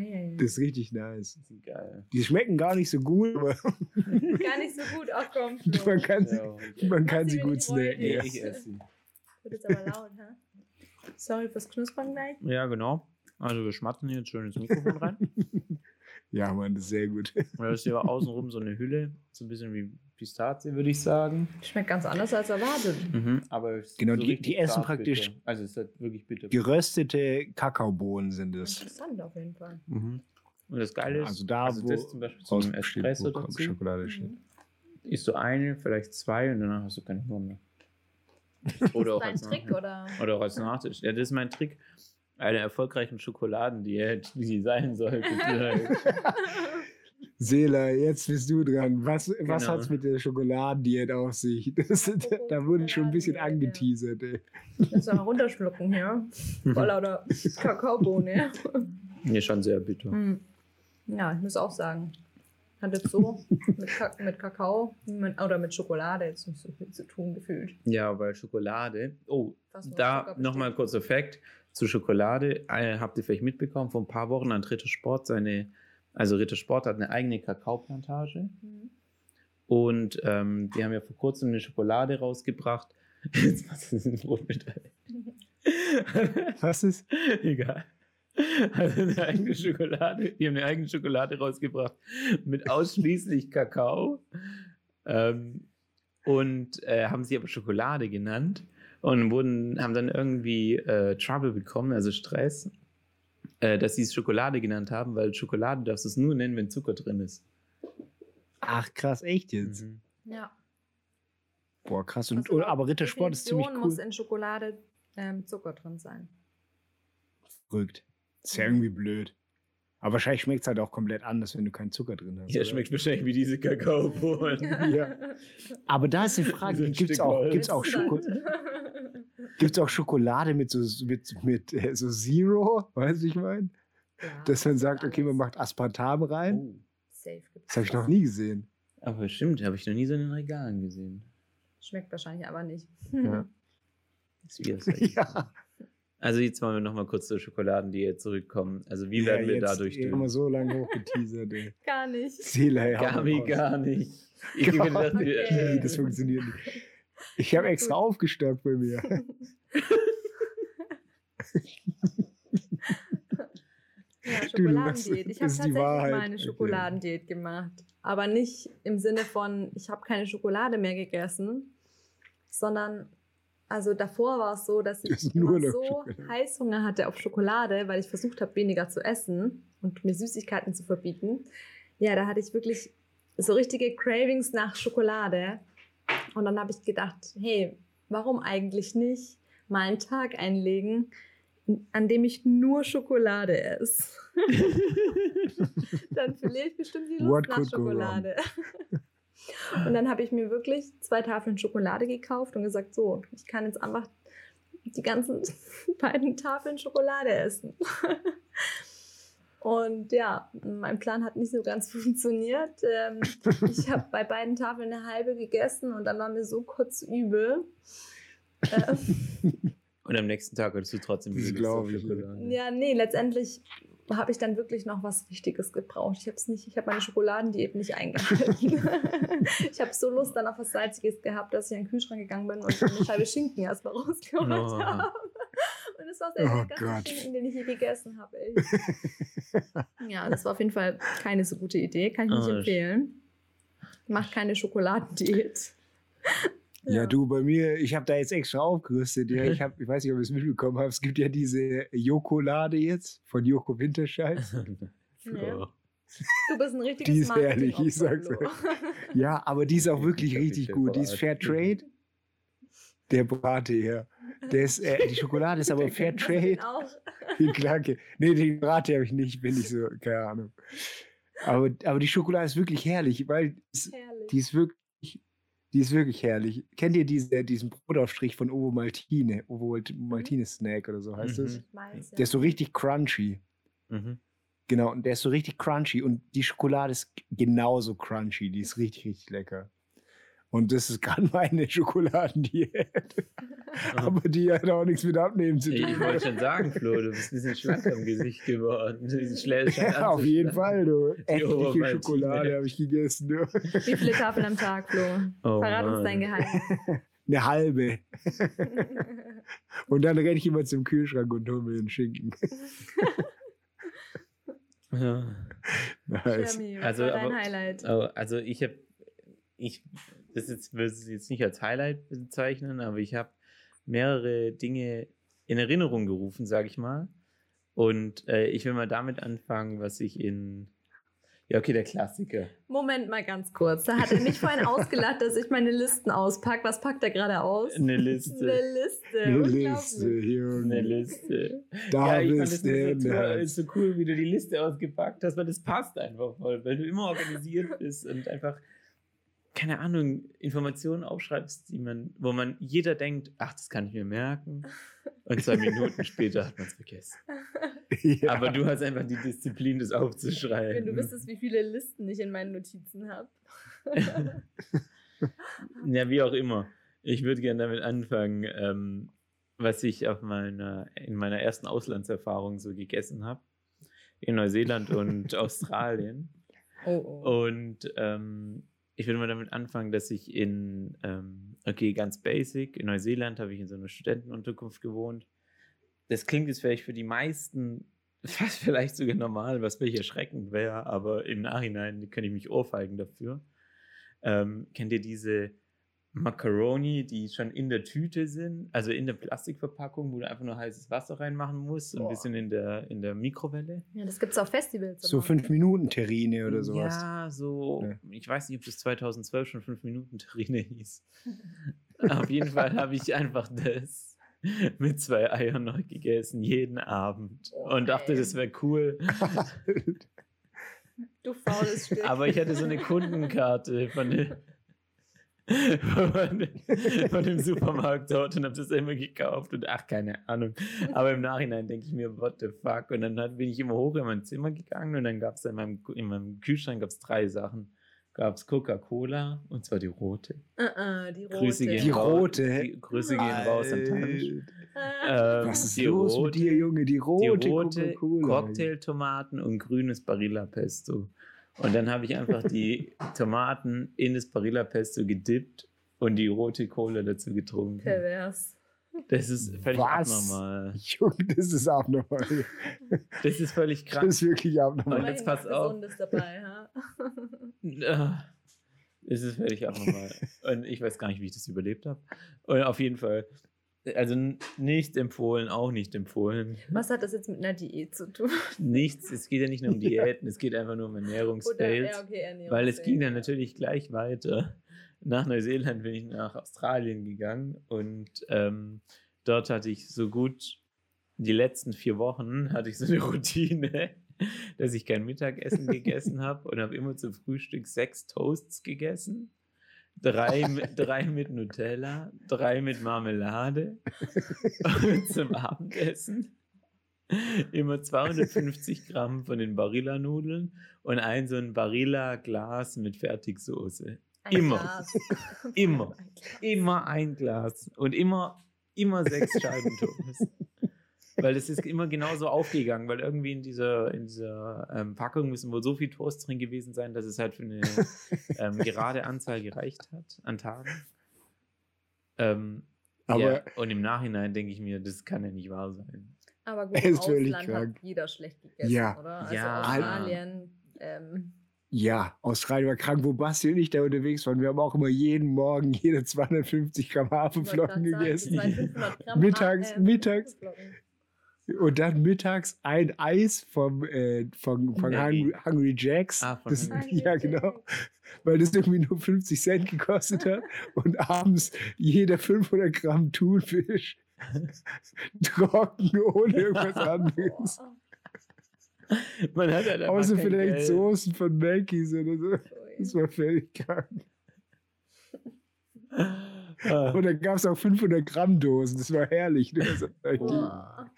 Hey, Das ist richtig nice. Das ist geil. Die schmecken gar nicht so gut, aber. Gar nicht so gut aufkommen. Flo. man kann sie, Ja, okay. man kann sie gut snacken. Ja. ich esse sie. Wird jetzt aber laut, hä? Sorry fürs Knuspern gleich. Ja, genau. Also wir schmatzen jetzt schön ins Mikrofon rein. Ja, Mann, das ist sehr gut. Da ist ja außenrum so eine Hülle, so ein bisschen wie Pistazie, würde ich sagen. Schmeckt ganz anders als erwartet. Mhm, aber es ist Genau, die- richtig die essen praktisch- bitter. Also es ist halt wirklich bitter. Geröstete Kakaobohnen sind es. Interessant auf jeden Fall. Mhm. Und das Geile ist, Also da, wo das zum Beispiel zum Rausbesteht, Espresso dazu, Schokolade steht. Isst du eine, vielleicht zwei und danach hast du keine Hunger mehr. Oder auch, Dein als Trick Nachtisch. oder? Oder auch als Nachtisch. Ja, das ist mein Trick. Eine erfolgreichen Schokoladendiät, wie sie sein sollte. Seela, jetzt bist du dran. Was, was Genau. hat's mit der Schokoladendiät auf sich? Das, da wurde ich schon ein bisschen angeteasert. Ey. Jetzt mal runterschlucken hier. Voll lauter Kakaobohne. nee, schon sehr bitter. Hm. Ja, ich muss auch sagen. Hat jetzt so mit, Ka mit Kakao mit, oder mit Schokolade jetzt nicht so viel zu tun gefühlt. Ja, weil Schokolade. Oh, da nochmal kurzer Fact zu Schokolade. Äh, habt ihr vielleicht mitbekommen, vor ein paar Wochen hat Ritter Sport seine, also Ritter Sport hat eine eigene Kakaoplantage. Mhm. Und ähm, die haben ja vor kurzem eine Schokolade rausgebracht. Jetzt was ist ein Brot mit Was ist? Egal. Also eine eigene Schokolade. Die haben eine eigene Schokolade rausgebracht mit ausschließlich Kakao. Ähm, und äh, haben sie aber Schokolade genannt und wurden, haben dann irgendwie äh, Trouble bekommen, also Stress, äh, dass sie es Schokolade genannt haben, weil Schokolade darfst du es nur nennen, wenn Zucker drin ist. Ach, krass, echt jetzt? Mhm. Ja. Boah, krass. Und, Also aber Rittersport ist ziemlich cool. muss in Schokolade ähm, Zucker drin sein. Verrückt. Ist ja irgendwie blöd. Aber wahrscheinlich schmeckt es halt auch komplett anders, wenn du keinen Zucker drin hast. Ja, oder? schmeckt wahrscheinlich wie diese Kakaobohnen. Ja. Aber da ist die Frage, gibt es auch, gibt's auch, Schoko gibt's auch Schokolade mit so, mit, mit äh, so Zero? Weißt du, ich meine? Ja, Dass man sagt, okay, man macht Aspartam rein. Oh. Safe gibt's Das habe ich noch nie gesehen. Aber stimmt, habe ich noch nie so in den Regalen gesehen. Schmeckt wahrscheinlich aber nicht. Ja. Das ist Ja, Also jetzt wollen wir noch mal kurz zur Schokoladendiät zurückkommen. Also wie werden ja, wir dadurch Immer durch? so lange hochgeteasert. Ey. Gar nicht. Seele, ja. Gar nicht, gar nicht. Ich gedacht, Okay. Nee, das funktioniert nicht. Ich habe extra aufgestockt bei mir. Ja, Schokoladendiät. Ich habe tatsächlich Wahrheit. mal eine Schokoladendiät gemacht. Aber nicht im Sinne von, ich habe keine Schokolade mehr gegessen, sondern also davor war es so, dass ich Das nur so Schokolade. Heißhunger hatte auf Schokolade, weil ich versucht habe, weniger zu essen und mir Süßigkeiten zu verbieten. Ja, da hatte ich wirklich so richtige Cravings nach Schokolade. Und dann habe ich gedacht, hey, warum eigentlich nicht mal einen Tag einlegen, an dem ich nur Schokolade esse? dann verliere ich bestimmt die Lust What nach? Schokolade. Und dann habe ich mir wirklich zwei Tafeln Schokolade gekauft und gesagt, so, ich kann jetzt einfach die ganzen beiden Tafeln Schokolade essen. Und ja, mein Plan hat nicht so ganz funktioniert. Ähm, ich habe bei beiden Tafeln eine halbe gegessen und dann war mir so kurz übel. Ähm, Und am nächsten Tag hattest du trotzdem Das Lust auf glaub ich. Schokolade. ja, nee, letztendlich habe ich dann wirklich noch was Richtiges gebraucht. Ich habe es nicht, ich habe meine Schokoladendiät nicht eingehalten. ich habe so Lust dann auf was Salziges gehabt, dass ich in den Kühlschrank gegangen bin und eine Scheibe Schinken erstmal rausgeholt Oh. habe. Und es war der Oh Gott. Schinken, den ich je gegessen habe. ey. ja, das war auf jeden Fall keine so gute Idee, kann ich nicht Oh, empfehlen. Macht keine Schokoladendiät. Ja, du, bei mir, ich habe da jetzt extra aufgerüstet. Ja, ich, hab, ich weiß nicht, ob ihr es mitbekommen habt. Es gibt ja diese Jokolade jetzt von Joko Winterscheid. Ja. Du bist ein richtiges Die ist herrlich, ich sag's Flo. Ja, aber die ist auch wirklich Ich richtig gut. Die ist. Fair Trade. Der Brate hier. Der ist, äh, die Schokolade ist aber Fair Trade. Die Klacke. Nee, den Brate habe ich nicht, bin ich so, keine Ahnung. Aber, aber die Schokolade ist wirklich herrlich, weil es, Herrlich. die ist wirklich, die ist wirklich herrlich. Kennt ihr diese, diesen Brotaufstrich von Ovo Maltine? Ovo Maltine Snack oder so heißt Mhm. es? Weiß, ja. Der ist so richtig crunchy. Mhm. Genau, und der ist so richtig crunchy und die Schokolade ist genauso crunchy. Die ist richtig, richtig lecker. Und das ist gerade meine Schokoladendiät. Aber die hat auch nichts mit Abnehmen zu Ich, tun. ich wollte schon sagen, Flo, du bist ein bisschen schlanker im Gesicht geworden. Ja, auf jeden. Fall, du. Obermaltine. Schokolade habe ich gegessen. Du. Wie viele Tafeln am Tag, Flo? Oh Verrat uns Mann. dein Geheimnis. Eine halbe. Und dann renne ich immer zum Kühlschrank und hole mir den Schinken. Ja. Nice. Jeremy, was Also, war dein aber- Highlight? Oh, also ich habe, ich, das jetzt, will ich jetzt nicht als Highlight bezeichnen, aber ich habe mehrere Dinge in Erinnerung gerufen, sage ich mal. Und äh, ich will mal damit anfangen, was ich in, ja okay, der Klassiker. Moment mal ganz kurz. Da hat er mich vorhin ausgelacht, dass ich meine Listen auspacke. Was packt er gerade aus? Eine Eine Liste. Liste. Eine. Liste, Junge. Eine Liste. Da ja, ich fand bist das toll, Herz. ist so cool, wie du die Liste ausgepackt hast, weil das passt einfach voll, weil du immer organisiert bist und einfach, keine Ahnung, Informationen aufschreibst, die man, wo man jeder denkt, ach, das kann ich mir merken. Und zwei Minuten später hat man es vergessen. Ja. Aber du hast einfach die Disziplin, das Wenn aufzuschreiben. du wüsstest, wie viele Listen ich in meinen Notizen habe. ja, wie auch immer. Ich würde gerne damit anfangen, ähm, was ich auf meiner, in meiner ersten Auslandserfahrung so gegessen habe. In Neuseeland und Australien. Oh, oh. Und ähm, ich würde mal damit anfangen, dass ich in, ähm, okay, ganz basic, in Neuseeland habe ich in so einer Studentenunterkunft gewohnt. Das klingt jetzt vielleicht für die meisten fast vielleicht sogar normal, was wirklich erschreckend wäre, aber im Nachhinein könnte ich mich ohrfeigen dafür. Ähm, kennt ihr diese Macaroni, die schon in der Tüte sind, also in der Plastikverpackung, wo du einfach nur heißes Wasser reinmachen musst, ein Boah. bisschen in der, in der Mikrowelle? Ja, das gibt es auf Festivals. So aber. fünf Minuten Terrine oder sowas. Ja, so, Ja. ich weiß nicht, ob das 2012 schon 5 Minuten Terrine hieß. Auf jeden Fall habe ich einfach das mit zwei Eiern noch gegessen, jeden Abend. Und dachte, Okay. das wäre cool. Du faules Stück. Aber ich hatte so eine Kundenkarte von, dem- von, dem- Supermarkt dort und habe das immer gekauft und ach, keine Ahnung. Aber im Nachhinein denke ich mir, what the fuck? Und dann bin ich immer hoch in mein Zimmer gegangen und dann gab es in meinem, in meinem Kühlschrank gab's drei Sachen. Gab es Coca-Cola und zwar die rote. Uh -uh, die rote. Grüße gehen Die raus. rote? Die Grüße gehen raus an Tansch. Ähm, Was ist die los rote, mit dir, Junge? Die rote, die rote Coca-Cola. Cocktailtomaten und grünes Barilla Pesto. Und dann habe ich einfach die Tomaten in das Barilla Pesto gedippt und die rote Cola dazu getrunken. Pervers. Das ist völlig Was? abnormal. Junge, das ist abnormal. Das ist völlig Das krank. ist wirklich abnormal. Und jetzt pass auf. Dabei? Ah, Es ist völlig abnormal. Und ich weiß gar nicht, wie ich das überlebt habe. Und auf jeden Fall. Also nicht empfohlen, auch nicht empfohlen. Was hat das jetzt mit einer Diät zu tun? Nichts, es geht ja nicht nur um Diäten, es geht einfach nur um Oder, Ernährungsfails. ja, okay, Ernährung. Weil es ging dann natürlich gleich weiter. Nach Neuseeland bin ich nach Australien gegangen und ähm, dort hatte ich so gut die letzten vier Wochen hatte ich so eine Routine, dass ich kein Mittagessen gegessen habe und habe immer zum Frühstück sechs Toasts gegessen. Drei mit, drei mit Nutella, drei mit Marmelade und zum Abendessen immer 250 Gramm von den Barilla-Nudeln und ein so ein Barilla-Glas mit Fertigsoße. Ein immer. Glas. Immer. Ein Glas. Immer ein Glas und immer, immer sechs Scheiben Toast. Weil das ist immer genauso aufgegangen, weil irgendwie in dieser, in dieser ähm, Packung müssen wohl so viel Toast drin gewesen sein, dass es halt für eine ähm, gerade Anzahl gereicht hat an Tagen. Ähm, Aber- ja, und im Nachhinein denke ich mir, das kann ja nicht wahr sein. Aber gut, im Ausland krank. hat jeder schlecht gegessen, Ja. oder? Also Ja. Australien, ähm, Ja, Australien war krank, wo Basti und ich da unterwegs waren. Wir haben auch immer jeden Morgen jede 250 Gramm Haferflocken sagen, gegessen. 500 Gramm Mittags- mittags. Haferflocken. Und dann mittags ein Eis vom, äh, von, von Maggie. Hungry, Hungry Jacks. Ah, von das, Hungry ja, genau. Weil das irgendwie nur 50 Cent gekostet hat. Und abends jeder 500 Gramm Thunfisch. Trocken, ohne irgendwas anderes. Man hat halt Außer vielleicht Geld. Soßen von Mackey's oder so. Das war völlig krank. Ah. Und dann gab es auch 500 Gramm Dosen. Das war herrlich. ne? Das war echt- Boah.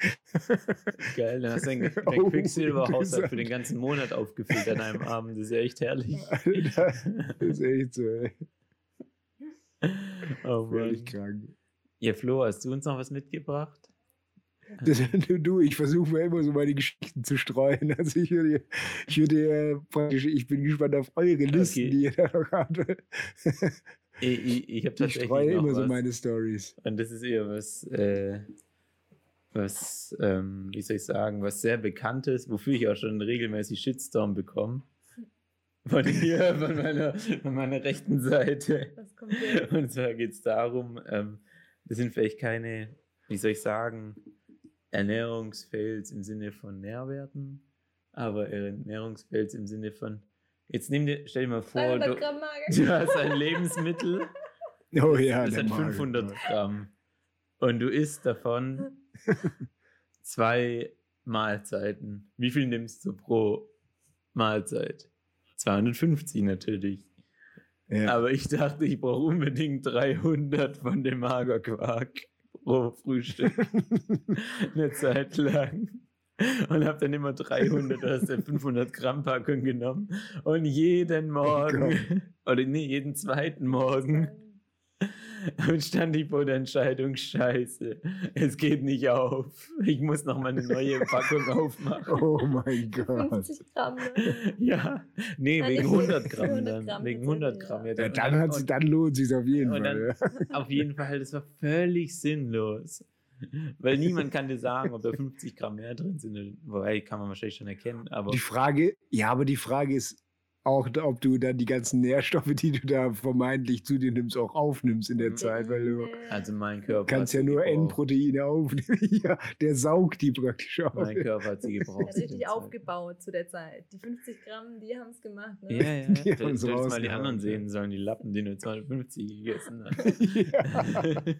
Geil, dann hast du dein, dein Oh, Quicksilver-Haushalt für den ganzen Monat aufgefüllt an einem Abend. Das ist ja echt herrlich. Alter, das ist echt so, ey. Oh Mann. krank. Ja, Flo, hast du uns noch was mitgebracht? Das, du, ich versuche mir immer so meine Geschichten zu streuen. Also ich würde, ich würde praktisch, ich bin gespannt auf eure Listen, Okay. die ihr da noch habt. Ich, ich, ich habe Ich streue noch immer was. so meine Stories. Und das ist eher was, äh, was, ähm, wie soll ich sagen, was sehr bekanntes, wofür ich auch schon regelmäßig Shitstorm bekomme. Von hier, von meiner, von meiner rechten Seite. Und zwar geht es darum, ähm, das sind vielleicht keine, wie soll ich sagen, Ernährungsfails im Sinne von Nährwerten, aber Ernährungsfails im Sinne von, jetzt nimm dir, stell dir mal vor, 300 du, du hast ein Lebensmittel, Oh ja, das der hat Magen. 500 Gramm und du isst davon zwei Mahlzeiten. Wie viel nimmst du pro Mahlzeit? 250 natürlich. Ja. Aber ich dachte, ich brauche unbedingt 300 von dem Magerquark pro Frühstück. Eine Zeit lang. Und habe dann immer 300 aus der 500 Gramm Packung genommen. Und jeden Morgen, oder nee, jeden zweiten Morgen, und stand ich vor der Entscheidung, scheiße, es geht nicht auf. Ich muss noch mal eine neue Packung aufmachen. Oh mein Gott. 50 Gramm. Ne? Ja, nee, Ah, wegen nee, 100 Gramm 100 dann. Gramm wegen tatsächlich, 100 Gramm. ja. Ja, und dann, hat sie, dann lohnt sich auf jeden und Fall. dann- auf jeden Fall, das war völlig sinnlos. Weil niemand kann dir sagen, ob da 50 Gramm mehr drin sind. Wobei, kann man wahrscheinlich schon erkennen. Aber Die Frage, ja, aber die Frage ist auch, ob du dann die ganzen Nährstoffe, die du da vermeintlich zu dir nimmst, auch aufnimmst in der. Zeit, weil du also mein Körper. kannst hat ja nur. N-Proteine aufnehmen. ja, der saugt die praktisch auf. Mein Körper hat sie gebraucht. hat richtig aufgebaut zu der Zeit. Die 50 Gramm, die haben es gemacht. Ne? Ja, ja. Die Du mal die anderen sehen sollen, die Lappen, die nur 250 gegessen haben.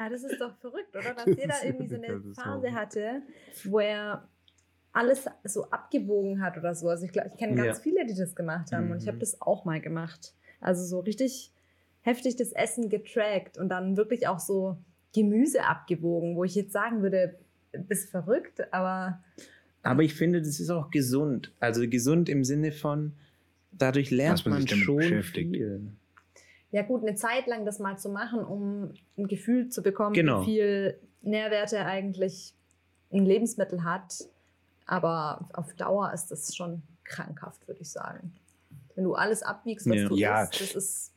Ja. Ah, das ist doch verrückt, oder? Dass Das jeder ist irgendwie so eine. Phase hatte, wo er alles so abgewogen hat oder so. Also ich glaube, ich kenne ganz Ja. viele, die das gemacht haben und ich habe Mhm. das auch mal gemacht. Also so richtig heftig das Essen getrackt und dann wirklich auch so Gemüse abgewogen, wo ich jetzt sagen würde, bist verrückt, aber Aber ich finde, das ist auch gesund. Also gesund im Sinne von, dadurch lernt man man, schon beschäftigt. viel. Ja gut, eine Zeit lang das mal zu machen, um ein Gefühl zu bekommen, Genau. wie viel Nährwerte eigentlich ein Lebensmittel hat. Aber auf Dauer ist das schon krankhaft, würde ich sagen. Wenn du alles abwiegst, was Ja. du Ja. isst, das ist,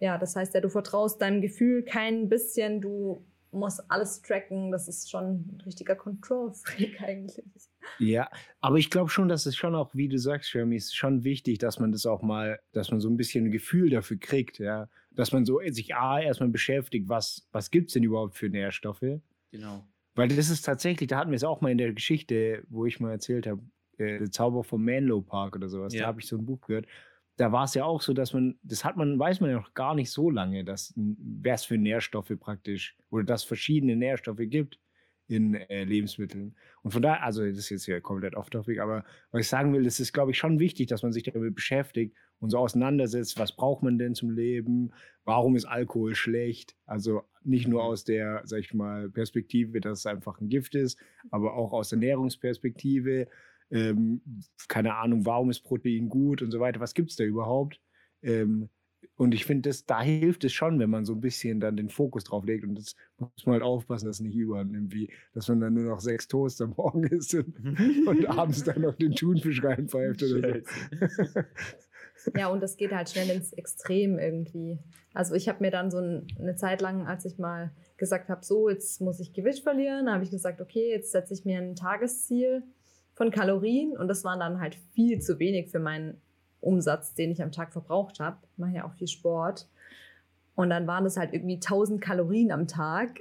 ja, das heißt ja, du vertraust deinem Gefühl kein bisschen, du musst alles tracken, das ist schon ein richtiger Control-Freak eigentlich. Ja, aber ich glaube schon, dass es schon auch, wie du sagst, Jeremy, es ist schon wichtig, dass man das auch mal, dass man so ein bisschen ein Gefühl dafür kriegt, ja. Dass man so sich A, erstmal beschäftigt, was, was gibt es denn überhaupt für Nährstoffe? Genau. Weil das ist tatsächlich, da hatten wir es auch mal in der Geschichte, wo ich mal erzählt habe, äh, der Zauber vom Menlo Park oder sowas, Ja. da habe ich so ein Buch gehört. Da war es ja auch so, dass man, das hat man, weiß man ja noch gar nicht so lange, dass was für Nährstoffe praktisch oder dass verschiedene Nährstoffe gibt in äh, Lebensmitteln. Und von daher, also das ist jetzt ja komplett off-topic, aber was ich sagen will, das ist, glaube ich, schon wichtig, dass man sich damit beschäftigt und so auseinandersetzt, was braucht man denn zum Leben, warum ist Alkohol schlecht? Also nicht nur aus der, sag ich mal, Perspektive, dass es einfach ein Gift ist, aber auch aus der Ernährungsperspektive. Ähm, keine Ahnung, warum ist Protein gut und so weiter. Was gibt es da überhaupt? Ähm, und ich finde, das- da hilft es schon, wenn man so ein bisschen dann den Fokus drauf legt. Und das muss man halt aufpassen, dass es nicht überhand nimmt, wie, dass man dann nur noch sechs Toast am Morgen isst und, und abends dann noch den Thunfisch reinpfeift oder so. Ja, und das geht halt schnell ins Extrem irgendwie. Also ich habe mir dann so ein, eine Zeit lang, als ich mal gesagt habe, so, jetzt muss ich Gewicht verlieren, habe ich gesagt, okay, jetzt setze ich mir ein Tagesziel von Kalorien und das waren dann halt viel zu wenig für meinen Umsatz, den ich am Tag verbraucht habe. Ich mache ja auch viel Sport. Und dann waren das halt irgendwie 1000 Kalorien am Tag.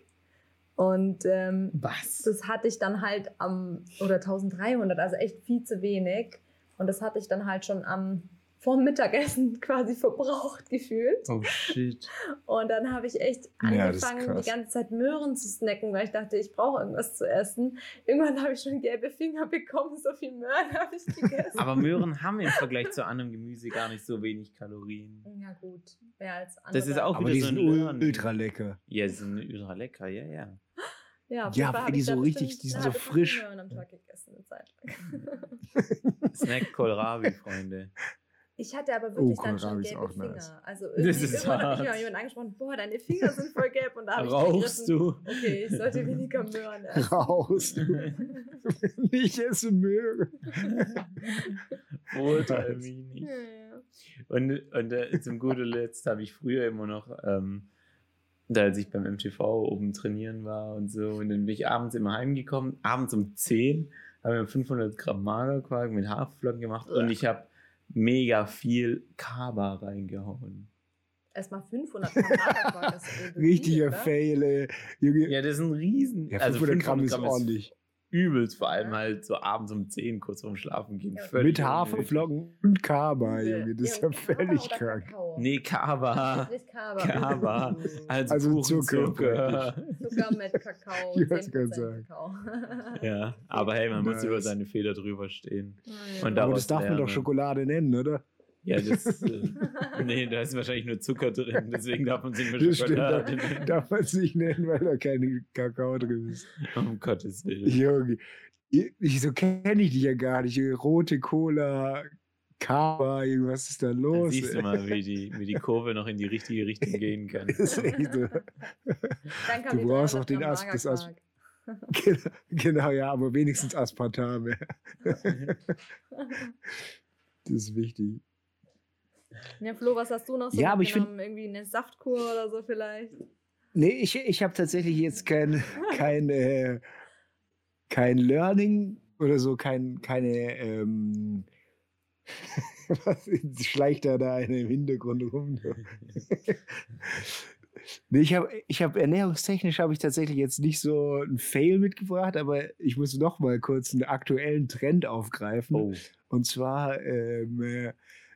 Und ähm, Was? das hatte ich dann halt am, oder 1300, also echt viel zu wenig. Und das hatte ich dann halt schon am, vorm Mittagessen quasi verbraucht gefühlt. Oh shit. Und dann habe ich echt Ja, angefangen, krass. die ganze Zeit Möhren zu snacken, weil ich dachte, ich brauche irgendwas zu essen. Irgendwann habe ich schon gelbe Finger bekommen, so viel Möhren habe ich gegessen. Aber Möhren haben im Vergleich zu anderem Gemüse gar nicht so wenig Kalorien. ja gut, mehr als andere. Das ist auch Aber wieder die so ein sind Learning. ultra lecker. Ja, die sind ultra lecker, ja, ja. Ja, Ja, weil habe die ich so richtig- die sind so frisch. Möhren am Tag gegessen, eine Zeit lang. Snack Kohlrabi, Freunde. Ich hatte aber wirklich Oh, dann schon gelbe auch Finger. nice. Also Das irgendwie, ist irgendwann hat mich mal jemand angesprochen, boah, deine Finger sind voll gelb. Und da habe ich Rauchst du? Okay, ich sollte weniger Möhren essen. Raus. ich esse Möhren. Mich nicht. Ja, ja. Und, und äh, zum guten Letzt habe ich früher immer noch ähm, da als ich beim MTV oben trainieren war und so. Und dann bin ich abends immer heimgekommen, abends um 10, habe mir 500 Gramm Magerquark mit Haferflocken gemacht und ich habe mega viel Kaba reingehauen. Erstmal 500 Gramm Magerquark, das ist irgendwie Richtiger? Fail, ey. Junge, Ja, das ist ein Riesen. ja, also 500 Gramm ist ordentlich. Übelst, vor allem halt so abends um 10, kurz vorm Schlafen gehen. Ja. Mit. Haferflocken und Kaba. Junge. Das ist ja und Kaba völlig krank. Kakao? Nee, Kaba. Nicht Kaba. Kaba. Also, Also puren Zucker, Zucker. Zucker mit Kakao. Ich 10% grad sagen. Kakao. Ja, aber hey, man muss Nice. über seine Fehler drüber stehen. Und Aber das darf man doch. Schokolade nennen, oder? Ja, das. Äh, nee, da ist wahrscheinlich nur Zucker drin, deswegen darf man es nicht mehr Das stimmt, Schokolade darf, nennen. darf man es nicht nennen, weil da kein Kakao drin ist. Um Gottes Willen. Junge, ich, so kenne ich dich ja gar nicht. Rote Cola, Kaba, irgendwas ist da Da los? siehst du mal, wie die, wie die Kurve noch in die richtige Richtung gehen kann. Das ist echt so. Du brauchst 300 auch den Ast- das Ast- Magerquark. Genau, genau, ja, aber wenigstens Aspartame. Das ist wichtig. Ja, Flo, was hast du noch so Ja, aber ich find- mitgenommen? Irgendwie eine Saftkur oder so vielleicht? Nee, ich, ich habe tatsächlich jetzt kein, kein, äh, kein Learning oder so, kein, keine. Ähm, was schleicht da da im Hintergrund rum? nee, ich habe ich hab ernährungstechnisch habe ich tatsächlich jetzt nicht so einen Fail mitgebracht, aber ich muss noch mal kurz einen aktuellen Trend aufgreifen. Oh. Und zwar ähm, äh,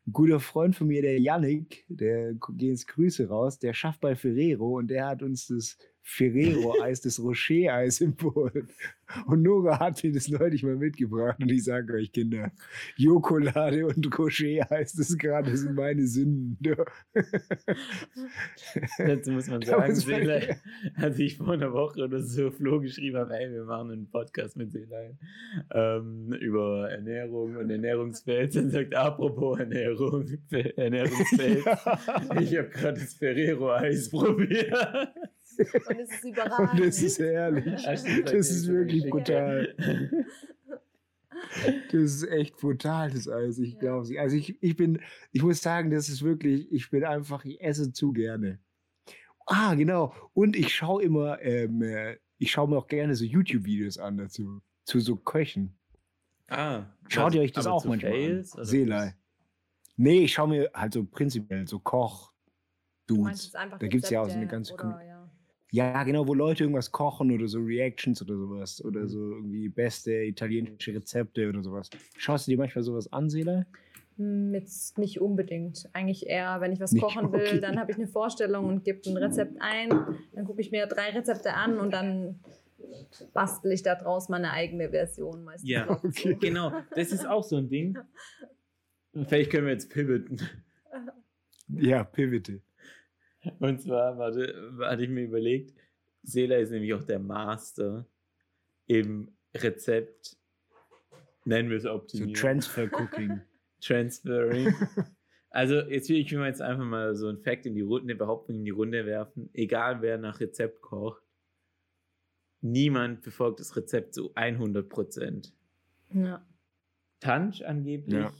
ein guter Freund von mir, der Yannick, der gehen jetzt Grüße raus, der schafft bei Ferrero und der hat uns das Ferrero-Eis, das Rocher-Eis empfohlen. Und Nora hat mir das neulich mal mitgebracht und ich sage euch, Kinder, Jokolade und Rocher-Eis, das gerade sind meine Sünden. Dazu muss man sagen, Seelei, als ich vor einer Woche oder so Flo geschrieben habe, hey, wir machen einen Podcast mit Seelei ähm, über Ernährung und Ernährungsfeld, dann sagt, apropos Ernährung, Ernährungsfeld, ich habe gerade das Ferrero-Eis probiert. Und es ist überragend. Und das ist herrlich. Das ist wirklich brutal. Das ist echt brutal, das Eis. Ich Ja. glaube nicht. Also ich, ich bin, ich muss sagen, das ist wirklich, ich bin einfach, ich esse zu gerne. Ah, genau. Und ich schaue immer, ähm, äh, ich schaue mir auch gerne so YouTube-Videos an dazu. Zu so Köchen. Ah, Schaut was- ihr euch das auch manchmal Fails, an? Seelei. Nee, ich schaue mir halt so prinzipiell so Koch. Du meinst Dudes. jetzt einfach Da gibt es ja auch so eine ganze oder, Community. ja. Ja, genau, wo Leute irgendwas kochen oder so Reactions oder sowas. Mhm. Oder so irgendwie beste italienische Rezepte oder sowas. Schaust du dir manchmal sowas an, Seele? Hm, Jetzt nicht unbedingt. Eigentlich eher, wenn ich was Nicht, kochen will, okay. dann habe ich eine Vorstellung und gebe ein Rezept ein. Dann gucke ich mir drei Rezepte an und dann bastel ich daraus meine eigene Version. Meistens Ja, okay. So. Genau, das ist auch so ein Ding. Vielleicht können wir jetzt pivoten. Ja, pivote. Und zwar warte, hatte ich mir überlegt, Sela ist nämlich auch der Master im Rezept, nennen wir es So optimieren. Transfer Cooking. Transferring. Also jetzt will ich mir jetzt einfach mal so ein Fact in die Runde, eine Behauptung in die Runde werfen. Egal wer nach Rezept kocht, niemand befolgt das Rezept zu 100 Prozent. Ja. Tansch angeblich Ja.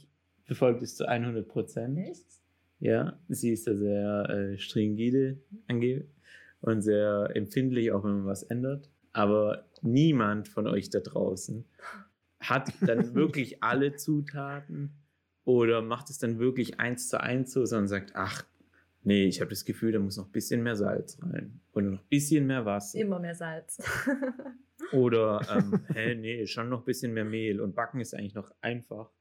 befolgt es zu 100 Prozent. Echt? Ja, sie ist da sehr äh, stringide angeblich und sehr empfindlich, auch wenn man was ändert. Aber niemand von euch da draußen hat dann wirklich alle Zutaten oder macht es dann wirklich eins zu eins so, sondern sagt, ach, nee, ich habe das Gefühl, da muss noch ein bisschen mehr Salz rein oder noch ein bisschen mehr Wasser. Immer mehr Salz. Oder, ähm, hä, nee, schon noch ein bisschen mehr Mehl. Und Backen ist eigentlich noch einfach.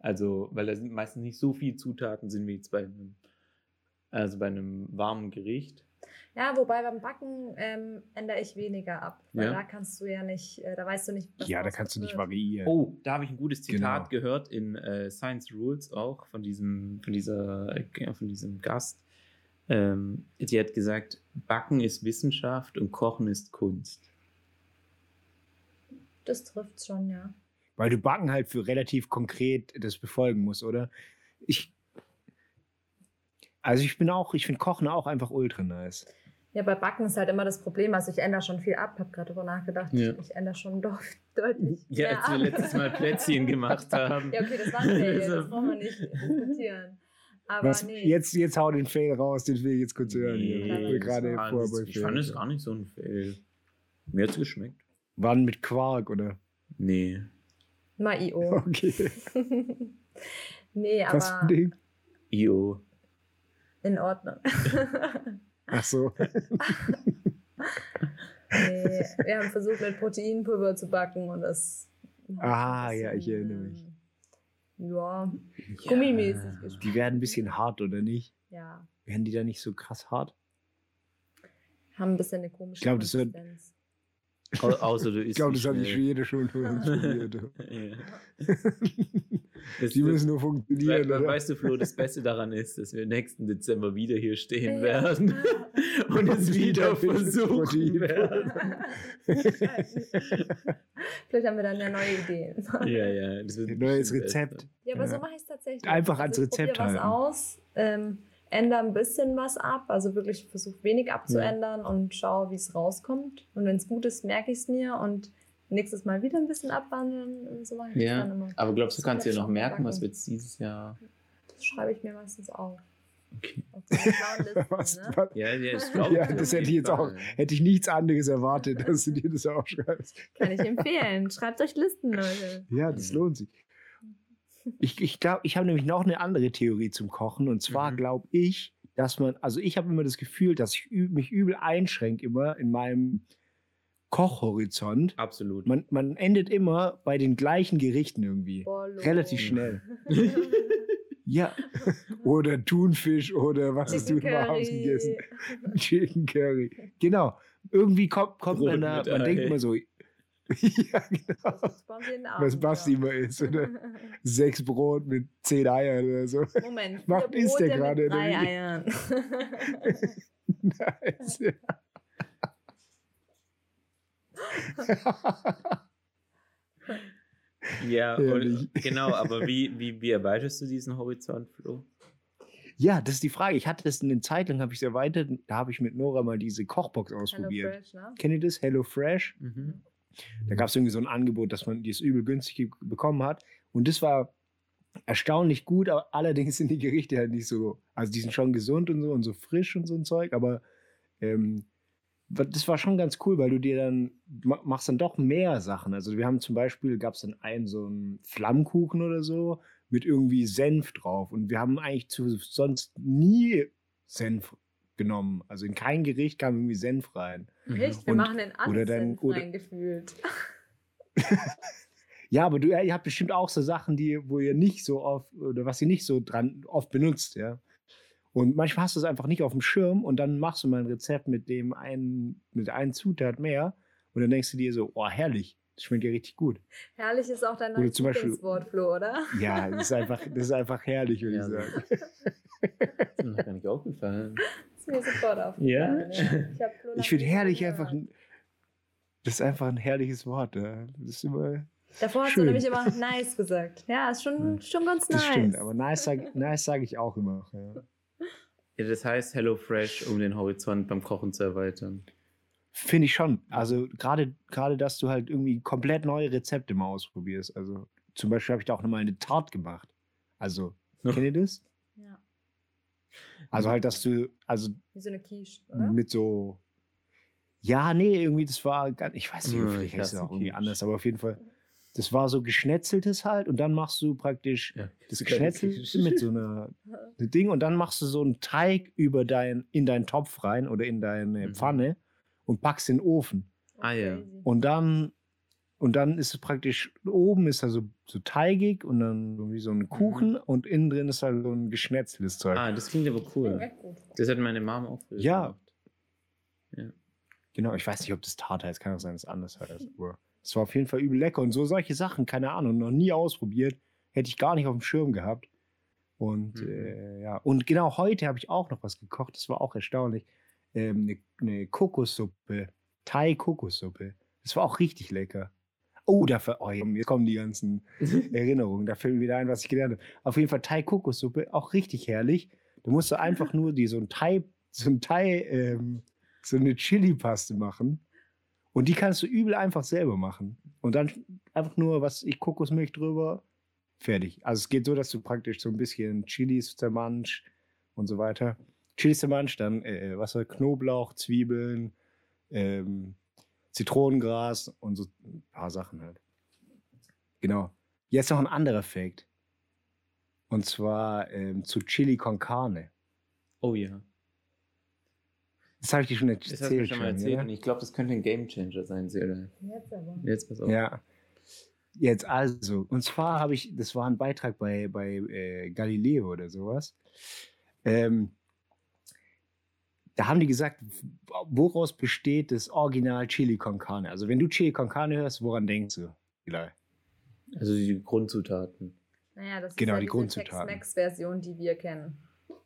Also, weil da sind meistens nicht so viele Zutaten sind wie jetzt bei einem, also bei einem warmen Gericht. ja, wobei beim Backen ähm, ändere ich weniger ab. Weil Ja. da kannst du ja nicht, äh, da weißt du nicht, was ja, da kannst du nicht variieren. Oh, da habe ich ein gutes Zitat Genau. gehört in äh, Science Rules auch von diesem, von dieser, äh, von diesem Gast. Ähm, die hat gesagt, Backen ist Wissenschaft und Kochen ist Kunst. Das trifft schon, ja. Weil du Backen halt für relativ konkret das befolgen musst, oder? Ich. Also ich bin auch, ich finde Kochen auch einfach ultra nice. Ja, bei Backen ist halt immer das Problem, also ich ändere schon viel ab, habe gerade darüber nachgedacht. Ja. Ich ändere schon doch deutlich. Ja, mehr als wir ab. letztes Mal Plätzchen gemacht haben. Ja, okay, das war ein Fail, das brauchen wir nicht diskutieren. Aber Was, nee. jetzt, jetzt hau den Fail raus, den will ich jetzt kurz hören. Hier. Nee, Ich gerade war- ich fand es gar nicht so ein Fail. Mir hat's geschmeckt. Wann mit Quark, oder? Nee. Mal IO. Okay. nee, Was für aber ein Ding? IO. in Ordnung. Ach so. nee, wir haben versucht, mit Proteinpulver zu backen und das. hat Ah, ein ja, ich erinnere mich. ähm, Ja, gummimäßig Die geschmeckt. werden ein bisschen hart, oder nicht? Ja, Werden die da nicht so krass hart? haben ein bisschen eine komische Ich glaub, das wird- Konsistenz. Au außer du isst Ich glaube, das hat nicht schnell. jede schon von uns. Das- Die müssen nur We funktionieren. we oder? weißt du, Flo, das Beste daran ist, dass wir nächsten Dezember wieder hier stehen Ja. werden und es wieder versuchen Protein. werden. Vielleicht haben wir dann ja neue Ideen. Ja, ja. Das wird Ein neues Rezept. Ja, aber Ja. so mache ich es tatsächlich. Einfach also ich Rezept probier was halten. aus, ähm, ändere ein bisschen was ab, also wirklich versuche wenig abzuändern und schaue, wie es rauskommt. Und wenn es gut ist, merke ich es mir und nächstes Mal wieder ein bisschen abwandeln und so mache ich Ja, dann immer. aber glaubst du, kannst dir noch merken, was Schokoladen. wir jetzt dieses Jahr. Das schreibe ich mir meistens auf. Okay. Schlauen Listen, Was, ne? was? Ja, ja, das glaube Ja, ich. das hätte ich jetzt auch, hätte ich nichts anderes erwartet, dass du dir das aufschreibst. Kann ich empfehlen. Schreibt euch Listen, Leute. Ja, das lohnt sich. Ich, ich glaube, ich habe nämlich noch eine andere Theorie zum Kochen. Und zwar Mhm. glaube ich, dass man, also ich habe immer das Gefühl, dass ich mich übel einschränke immer in meinem Kochhorizont. Absolut. Man, man endet immer bei den gleichen Gerichten irgendwie. Bolo. Relativ schnell. Ja. Oder Thunfisch oder was hast du Chicken immer abends Curry. gegessen? Chicken Curry. Genau. Irgendwie kommt, kommt Brot man da, man denkt immer so, ja, genau. Das ist Was Basti immer isst, oder? Sechs Brot mit zehn Eiern oder so. Moment, Was vier isst der gerade, mit drei? Eiern. Nice. ja. Ja, und, genau, aber wie, wie, wie erweiterst du diesen Horizont, Flo? ja, das ist die Frage. Ich hatte das in den Zeit lang, habe ich es erweitert. Da habe ich mit Nora mal diese Kochbox Hello ausprobiert. Fresh, ne? Kennt ihr das? Hello Fresh? Mhm. Da gab es irgendwie so ein Angebot, dass man das übel günstig bekommen hat. Und das war erstaunlich gut, aber allerdings sind die Gerichte halt nicht so, also die sind schon gesund und so und so frisch und so ein Zeug, aber ähm, das war schon ganz cool, weil du dir dann ma- machst dann doch mehr Sachen. Also wir haben zum Beispiel, gab es dann einen so einen Flammkuchen oder so mit irgendwie Senf drauf und wir haben eigentlich zu, sonst nie Senf genommen. Also in kein Gericht kam irgendwie Senf rein. Echt? Wir Und- machen in alles oder dann- Senf oder- reingefühlt. Ja, aber du, ihr habt bestimmt auch so Sachen, die, wo ihr nicht so oft, oder was ihr nicht so dran oft benutzt, ja. Und manchmal hast du es einfach nicht auf dem Schirm und dann machst du mal ein Rezept mit dem einen, mit einer Zutat mehr und dann denkst du dir so, oh, herrlich, das schmeckt ja richtig gut. Herrlich ist auch dein neues zum Beispiel- Lieblingswort, Flo, oder? Ja, das ist einfach, das ist einfach herrlich, würde Ja, ich sagen. Das ist mir noch gar nicht aufgefallen. Das mir sofort aufgefallen. Ja? Ich, hab Flo Ich finde herrlich einfach, ein- das ist einfach ein herrliches Wort. Ja. Das ist immer, Davor hast schön. du nämlich immer nice gesagt. Ja, ist schon, schon ganz das nice. stimmt, aber nice sage nice sag ich auch immer. Ja. Ja, das heißt Hello Fresh, um den Horizont beim Kochen zu erweitern. Finde ich schon. Also gerade, gerade, dass du halt irgendwie komplett neue Rezepte mal ausprobierst. Also zum Beispiel habe ich da auch nochmal eine Tart gemacht. Also, Ja. kennt ihr das? Ja, Also halt, dass du, also wie so eine Quiche, oder? mit so, ja, nee, irgendwie, das war, gar- ich weiß nicht, vielleicht heißt es auch irgendwie anders, aber auf jeden Fall, das war so geschnetzeltes halt und dann machst du praktisch Ja, das Geschnetzelte mit so einer eine Ding und dann machst du so einen Teig über dein, in deinen Topf rein oder in deine Mhm. Pfanne und packst in den Ofen. Ah, ja. Und dann, und dann ist es praktisch, oben ist er so, so teigig und dann so wie so ein Kuchen und innen drin ist halt so ein geschnetzeltes Zeug. Ah, das klingt aber Ja, cool. Das hat meine Mama auch früher Ja. gemacht. Genau, ich weiß nicht, ob das Tart heißt, kann auch sein, dass es anders heißt. Aber es war auf jeden Fall übel lecker und so solche Sachen, keine Ahnung, noch nie ausprobiert, hätte ich gar nicht auf dem Schirm gehabt. Und Mhm. äh, ja, und genau heute habe ich auch noch was gekocht, das war auch erstaunlich. Ähm, eine, eine Kokossuppe, Thai-Kokossuppe. Das war auch richtig lecker. Oh, dafür, oh, jetzt kommen die ganzen Erinnerungen. Da fällt mir wieder ein, was ich gelernt habe. Auf jeden Fall Thai-Kokossuppe, auch richtig herrlich. Du musst du einfach nur die, so ein Thai, so ein Thai, ähm, so eine Chili-Paste machen. Und die kannst du übel einfach selber machen. Und dann einfach nur, was ich, Kokosmilch drüber Fertig. Also es geht so, dass du praktisch so ein bisschen Chilis zermansch und so weiter. Chilis zermansch, dann äh, was Knoblauch, Zwiebeln, ähm, Zitronengras und so ein paar Sachen halt. Genau. Jetzt noch ein anderer Fact. Und zwar ähm, zu Chili con Carne. Oh ja. Das habe ich dir schon Das hast du erzählt. schon mal erzählt ja? und ich glaube, das könnte ein Gamechanger sein, Seele. Jetzt aber. Jetzt pass auf. Ja. Jetzt also, und zwar habe ich, das war ein Beitrag bei, bei äh, Galileo oder sowas. Ähm, da haben die gesagt, woraus besteht das Original Chili con Carne? Also wenn du Chili con Carne hörst, woran denkst du? Eli? Also die Grundzutaten. Naja, das Genau, ist ja die diese Grundzutaten. Tex-Mex-Version, die wir kennen.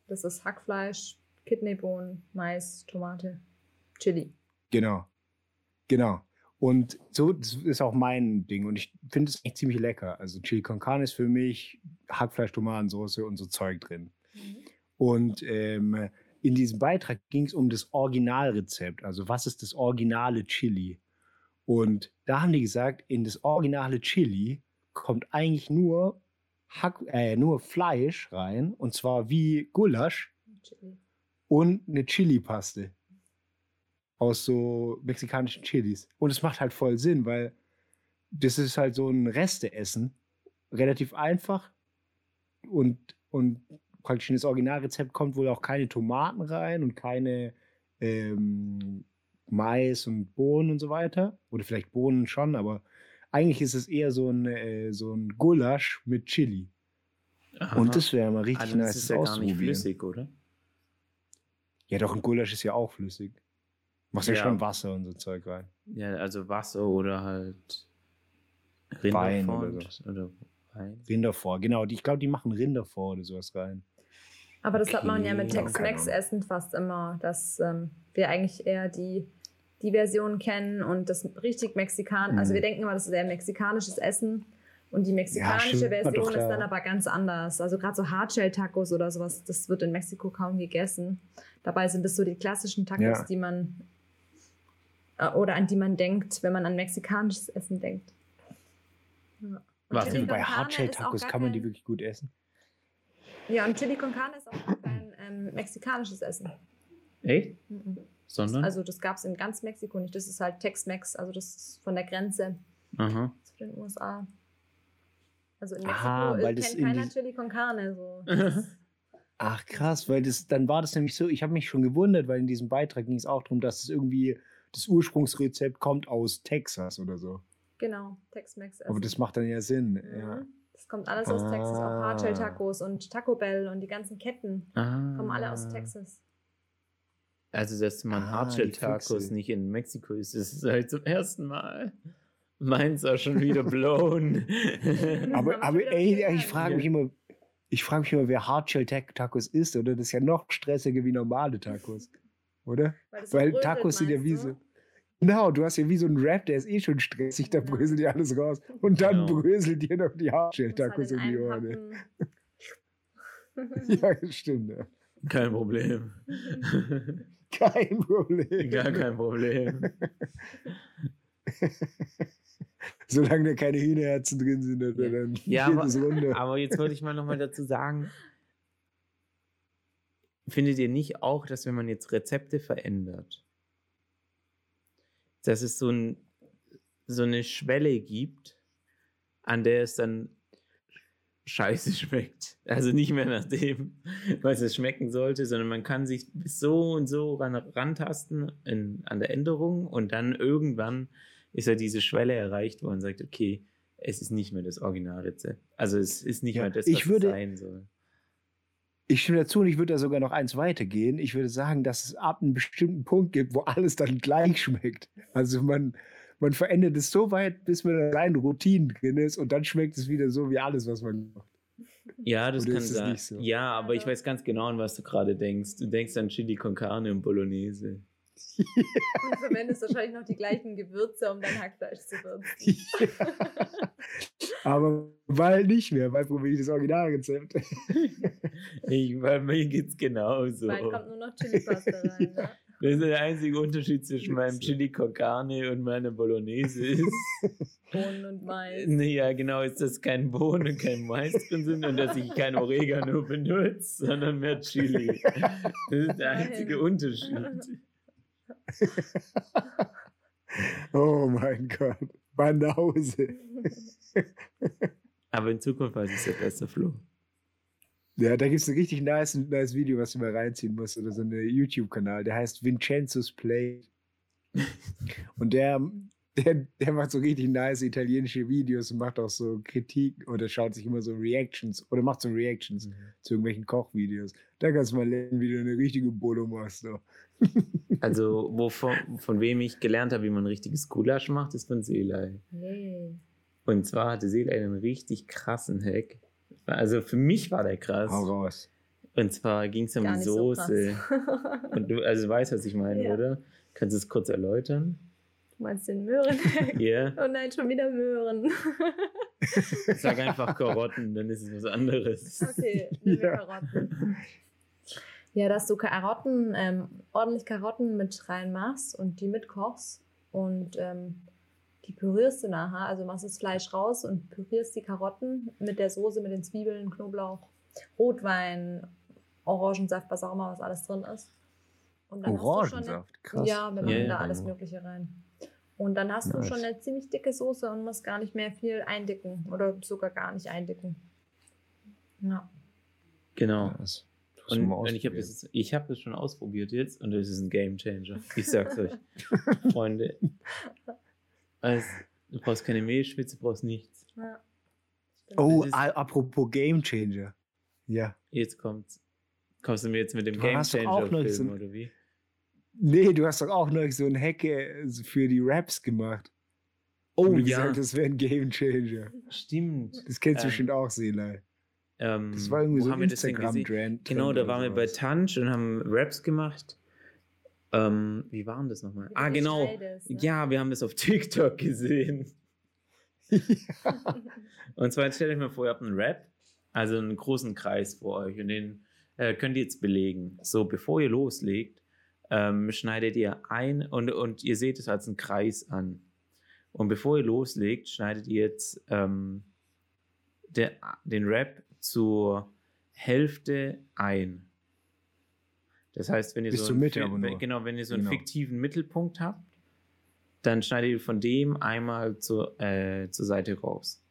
Das ist Hackfleisch, Kidneybohnen, Mais, Tomate, Chili. Genau. Genau. Und so das ist auch mein Ding. Und ich finde es echt ziemlich lecker. Also Chili con Carne ist für mich Hackfleisch, Tomatensauce und so Zeug drin. Und ähm, in diesem Beitrag ging es um das Originalrezept. Also was ist das originale Chili? Und da haben die gesagt, in das originale Chili kommt eigentlich nur, Hack, äh, nur Fleisch rein. Und zwar wie Gulasch Chili. und eine Chili-Paste aus so mexikanischen Chilis. Und es macht halt voll Sinn, weil das ist halt so ein Resteessen. Relativ einfach und, und praktisch in das Originalrezept kommt wohl auch keine Tomaten rein und keine ähm, Mais und Bohnen und so weiter. Oder vielleicht Bohnen schon, aber eigentlich ist es eher so ein, äh, so ein Gulasch mit Chili. Aha. Und das wäre mal richtig dann nice ist das ja gar nicht flüssig, oder? Ja, doch, ein Gulasch ist ja auch flüssig. Machst ja, Ja. schon Wasser und so Zeug rein. Ja, also Wasser oder halt Wein Rinderfond oder oder Wein. Rinder vor, genau. Ich glaube, die machen Rinder vor oder sowas rein. Aber das hat man ja mit Okay. Ja, keine Tex-Mex-Essen fast immer, dass ähm, wir eigentlich eher die, die Version kennen und das richtig Mexikan. Also Mhm. wir denken immer, das ist eher mexikanisches Essen. Und die mexikanische. War Version doch ist klar. dann aber ganz anders. Also gerade so Hardshell-Tacos oder sowas, das wird in Mexiko kaum gegessen. Dabei sind es so die klassischen Tacos, Ja. die man äh, oder an die man denkt, wenn man an mexikanisches Essen denkt. Ja. Und Was Chili denn con Bei Hardshell-Tacos kann man die wirklich gut essen. Ja, und Chili con Carne ist auch kein ähm, mexikanisches Essen. Echt? Mhm. Sondern? Also das gab es in ganz Mexiko nicht. Das ist halt Tex-Mex, also das ist von der Grenze Aha. zu den USA. Also in Mexiko Ah, weil äh, das kennt in keiner Chili con Carne. So. Ach krass, weil das, dann war das nämlich so, ich habe mich schon gewundert, weil in diesem Beitrag ging es auch darum, dass es irgendwie das Ursprungsrezept kommt aus Texas oder so. genau, Tex-Mex. Aber das macht dann ja Sinn. Mhm. Ja. Das kommt alles aus Texas, auch Ah. Hardshell-Tacos und Taco Bell und die ganzen Ketten Ah. kommen alle aus Texas. Also, dass man Ah, Hardshell-Tacos nicht in Mexiko ist, das ist halt zum ersten Mal. Meins auch schon wieder blown. Aber, aber ey, ich frage mich immer, ich frage mich immer, wer Hardshell-Tacos isst, oder? Das ist ja noch stressiger wie normale Tacos. Oder? Weil, Weil Tacos sind ja wie du? so. Genau, du hast ja wie so einen Rap, der ist eh schon stressig, da Ja. bröselt dir alles raus. Und dann Genau. bröselt dir noch die in um die Ohren. Ja, das stimmt. Ja. Kein Problem. Kein Problem. Gar kein Problem. Solange da keine Hühnerherzen drin sind, dann Ja, geht aber- es runter. Aber jetzt wollte ich mal nochmal dazu sagen, findet ihr nicht auch, dass wenn man jetzt Rezepte verändert, dass es so, ein, so eine Schwelle gibt, an der es dann scheiße schmeckt. Also nicht mehr nach dem, was es schmecken sollte, sondern man kann sich bis so und so ran, rantasten in, an der Änderung und dann irgendwann ist ja diese Schwelle erreicht, wo man sagt, okay, es ist nicht mehr das Originalrezept. Also es ist nicht Ja, mehr das, was würde- es sein soll. Ich stimme dazu und ich würde da sogar noch eins weitergehen. Ich würde sagen, dass es ab einem bestimmten Punkt gibt, wo alles dann gleich schmeckt. Also man, man verändert es so weit, bis man in kleinen Routinen drin ist und dann schmeckt es wieder so wie alles, was man macht. Ja, das Oder kann sein. so? Ja, aber ich weiß ganz genau, an was du gerade denkst. Du denkst an Chili con Carne und Bolognese. Und verwendest wahrscheinlich noch die gleichen Gewürze, um dein Hackfleisch zu würzen. Aber bald nicht mehr, bald probiere ich das Originalrezept. Ich, bei mir geht's genauso. Bald kommt nur noch Chili-Pasta rein. Ne? Das ist der einzige Unterschied zwischen meinem Chili con Carne und meiner Bolognese ist, Bohnen und Mais. nee, ja genau, ist, dass kein Bohnen und kein Mais drin sind und dass ich kein Oregano benutze, sondern mehr Chili. Das ist der einzige. Unterschied. Oh mein Gott. Banause. Aber in Zukunft weiß ich es ja besser, Flo. Ja, da gibt es ein richtig nice, nice Video, was du mal reinziehen musst, oder so einen YouTube-Kanal, der heißt Vincenzo's Play. Und der, der, der macht so richtig nice italienische Videos und macht auch so Kritik oder schaut sich immer so Reactions oder macht so Reactions zu irgendwelchen Kochvideos. Da kannst du mal lernen, wie du eine richtige Bolo machst. So. Also, wovon, von wem ich gelernt habe, wie man ein richtiges Gulasch macht, ist von Selei. Hey. Und zwar hatte Selei einen richtig krassen Hack. Also für mich war der krass. Hau raus. Und zwar ging es um die so Soße. krass. Und du also weißt, was ich meine, Ja. oder? Kannst du es kurz erläutern? Du meinst den Möhren? Ja. Oh nein, schon wieder Möhren. Sag einfach Karotten, dann ist es was anderes. Okay, nehmen wir Ja. Karotten. Ja, dass du Karotten, ähm, ordentlich Karotten mit reinmachst und die mitkochst und ähm, die pürierst du nachher. Also machst das Fleisch raus und pürierst die Karotten mit der Soße, mit den Zwiebeln, Knoblauch, Rotwein, Orangensaft, was auch immer, was alles drin ist. Und dann hast du schon eine, Orangensaft, krass. Ja, wir machen Ja, ja, da alles. Mögliche rein. Und dann hast Nice. du schon eine ziemlich dicke Soße und musst gar nicht mehr viel eindicken oder sogar gar nicht eindicken. Ja. Genau. Das Und, ich habe das, ich hab das schon ausprobiert jetzt und es ist ein Game Changer. Ich sag's euch. Freunde. Also, du brauchst keine Mehlschwitze, du brauchst nichts. ja. Oh, ist- a- apropos Game Changer. Ja. Jetzt kommt's. Kommst du mir jetzt mit dem Du Game Changer auch noch Film, so- oder wie? Nee, du hast doch auch noch so ein Hacke für die Raps gemacht. Oh Und du ja, gesagt, das wäre ein Game Changer. stimmt. Das kennst du Ähm, bestimmt auch, Selay. Ähm, Das war irgendwie so haben ein? Instagram-Trend. Genau, da waren wir bei Tanch und haben Raps gemacht. Ähm, wie waren das nochmal? Ah, genau. schneidest, ne? Ja, wir haben das auf TikTok gesehen. Und zwar, jetzt stellt euch mal vor, ihr habt einen Rap, also einen großen Kreis vor euch und den äh, könnt ihr jetzt belegen. So, bevor ihr loslegt, ähm, schneidet ihr ein und, und ihr seht es als einen Kreis an. Und bevor ihr loslegt, schneidet ihr jetzt ähm, der, den Rap zur Hälfte ein. Das heißt, wenn ihr Bis so einen Mitte wenn- genau, wenn ihr so einen Genau. fiktiven Mittelpunkt habt, dann schneidet ihr von dem einmal zur, äh, zur Seite raus.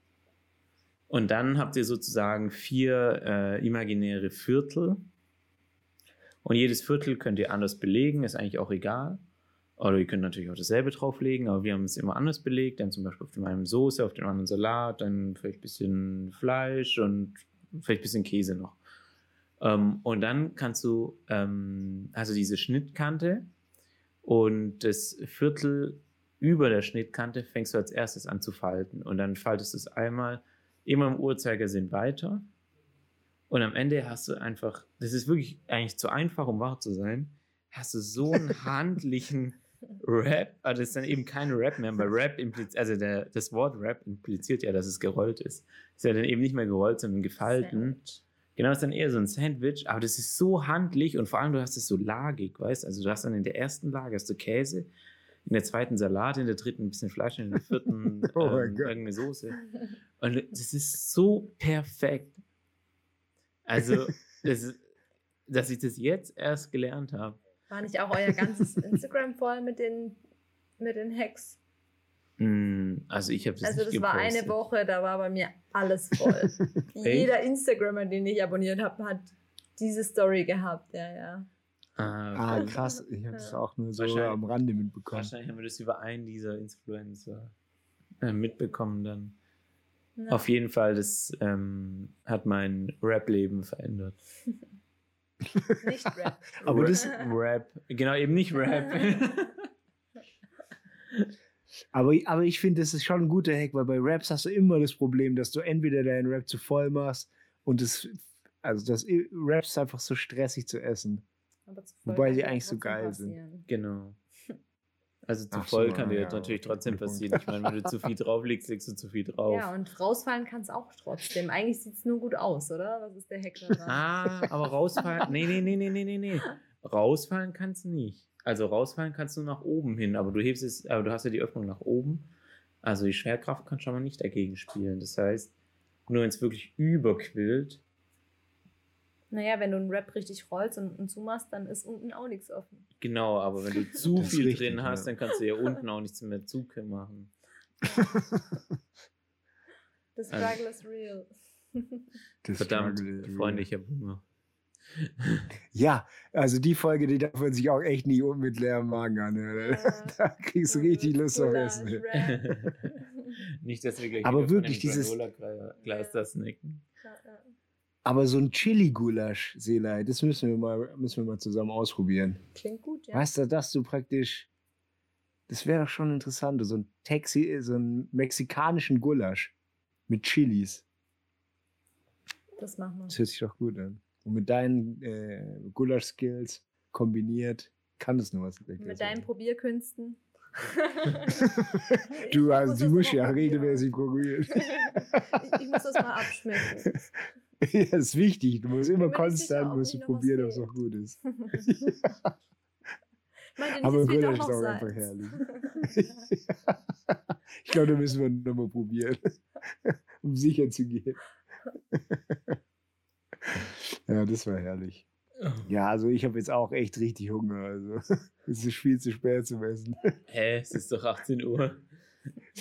Und dann habt ihr sozusagen vier äh, imaginäre Viertel. Und jedes Viertel könnt ihr anders belegen, ist eigentlich auch egal. Oder ihr könnt natürlich auch dasselbe drauflegen, aber wir haben es immer anders belegt. Dann zum Beispiel auf dem einen Soße, auf dem anderen Salat, dann vielleicht ein bisschen Fleisch und vielleicht ein bisschen Käse noch. Ähm, und dann kannst du, ähm, also diese Schnittkante und das Viertel über der Schnittkante fängst du als erstes an zu falten. Und dann faltest du es einmal immer im Uhrzeigersinn weiter. Und am Ende hast du einfach, das ist wirklich eigentlich zu einfach, um wahr zu sein, hast du so einen handlichen Rap, aber das ist dann eben kein Rap mehr, weil Rap impliziert, also der, das Wort Rap impliziert ja, dass es gerollt ist. Ist ja dann eben nicht mehr gerollt, sondern gefalten. Sandwich. Genau, ist dann eher so ein Sandwich, aber das ist so handlich und vor allem du hast es so lagig, weißt Also du hast dann in der ersten Lage hast du Käse, in der zweiten Salat, in der dritten ein bisschen Fleisch, in der vierten Oh ähm, irgendeine Soße. Und das ist so perfekt. Also, das dass ich das jetzt erst gelernt habe. War nicht auch euer ganzes Instagram voll mit den, mit den Hacks? Mm, Also ich habe das Also nicht das war eine. Woche, da war bei mir alles voll. Jeder Instagrammer, den ich abonniert habe, hat diese Story gehabt. Ja, ja. Ah, Ah, krass. Ich habe es Ja. auch nur so am Rande mitbekommen. Wahrscheinlich haben wir das über einen dieser Influencer äh, mitbekommen dann. Ja. Auf jeden Fall, das ähm, hat mein Rap-Leben verändert. Nicht Rap. Aber das- Rap, genau, eben nicht Rap. Aber, aber ich finde, das ist schon ein guter Hack, weil bei Raps hast du immer das Problem, dass du entweder deinen Rap zu voll machst und das, also das Raps einfach so stressig zu essen. Aber zu voll Wobei ja eigentlich so geil sind. passieren. genau. Also zu Ach so, voll kann dir ja, jetzt natürlich trotzdem passieren. Ich meine, wenn du zu viel drauflegst, legst du zu viel drauf. Ja, und rausfallen kann es auch trotzdem. Eigentlich sieht es nur gut aus, oder? Was ist der Hack daran? Ah, aber rausfallen. Nee, nee, nee, nee, nee, nee, nee. rausfallen kannst du nicht. Also rausfallen kannst du nach oben hin, aber du hebst es, aber du hast ja die Öffnung nach oben. Also die Schwerkraft kann schon mal nicht dagegen spielen. Das heißt, nur wenn es wirklich überquillt, Naja, wenn du einen Rap richtig rollst und, und zumachst, dann ist unten auch nichts offen. genau, aber wenn du zu Das viel richtig, drin hast, dann kannst du ja unten auch nichts mehr zu machen. The Also- struggle is real. Das Verdammt, is. Freunde, ich habe Hunger. Ja, also die Folge, die darf man sich auch echt nicht um mit leerem Magen anhören. Ja. Da kriegst du richtig Lust auf Essen. Nicht, dass wir gleich Aber wirklich dieses- snacken. Ja, ja. Aber so ein Chili-Gulasch, Selei, das müssen wir mal, müssen wir mal zusammen ausprobieren. Klingt gut, ja. Weißt du, dass du praktisch, das wäre doch schon interessant, so ein Texi, so einen mexikanischen Gulasch mit Chilis. Das machen wir. Das hört sich doch gut an. Und mit deinen äh, Gulasch-Skills kombiniert kann es nur was Mit deinen. Probierkünsten. Du, die das musst ja regelmäßig probieren. ich, ich muss das mal abschmecken. ja, das ist wichtig. Du musst immer konstant musst du probieren, ob es noch gut ist. Meinte nicht, Aber es doch ist auch noch einfach herrlich. ich glaube, da müssen wir nochmal probieren, um sicher zu gehen. ja, das war herrlich. Ja, also ich habe jetzt auch echt richtig Hunger. Also es ist viel zu spät zum Essen. Hä, es ist doch 18 Uhr.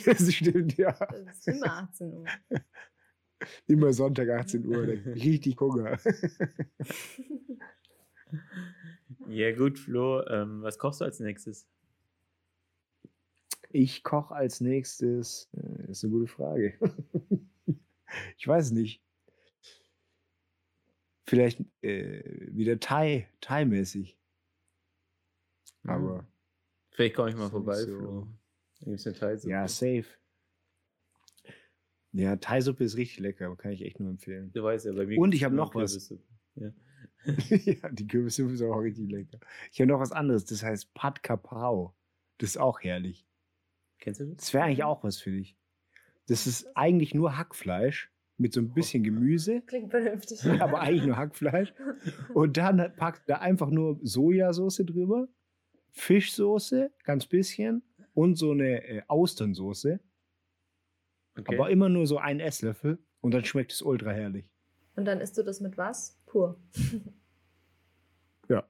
Das stimmt, ja. Das ist immer 18 Uhr. Immer Sonntag 18 Uhr. Richtig Hunger. Ja, gut, Flo, ähm, was kochst du als nächstes? Ich koche als nächstes. Äh, ist eine gute Frage. ich weiß nicht. Vielleicht äh, wieder Thai, Thai-mäßig. Aber Vielleicht komme ich mal vorbei, so. Flo. Da gibt es eine Teilsuppe. ja, safe. Ja, Thai-Suppe ist richtig lecker, kann ich echt nur empfehlen. Du weißt ja, bei mir Und ich hab nur noch was. Kürbissuppe. Ja. ja, die Kürbissuppe ist auch richtig lecker. Ich habe noch was anderes, das heißt Pad Kapau. Das ist auch herrlich. Kennst du das? Das wäre eigentlich auch was für dich. Das ist eigentlich nur Hackfleisch mit so ein bisschen Gemüse. Klingt vernünftig. aber eigentlich nur Hackfleisch. Und dann packt da einfach nur Sojasauce drüber, Fischsoße, ganz bisschen und so eine äh, Austernsoße, Okay. aber immer nur so ein Esslöffel und dann schmeckt es ultra herrlich. Und dann isst du das mit was? Pur. Ja.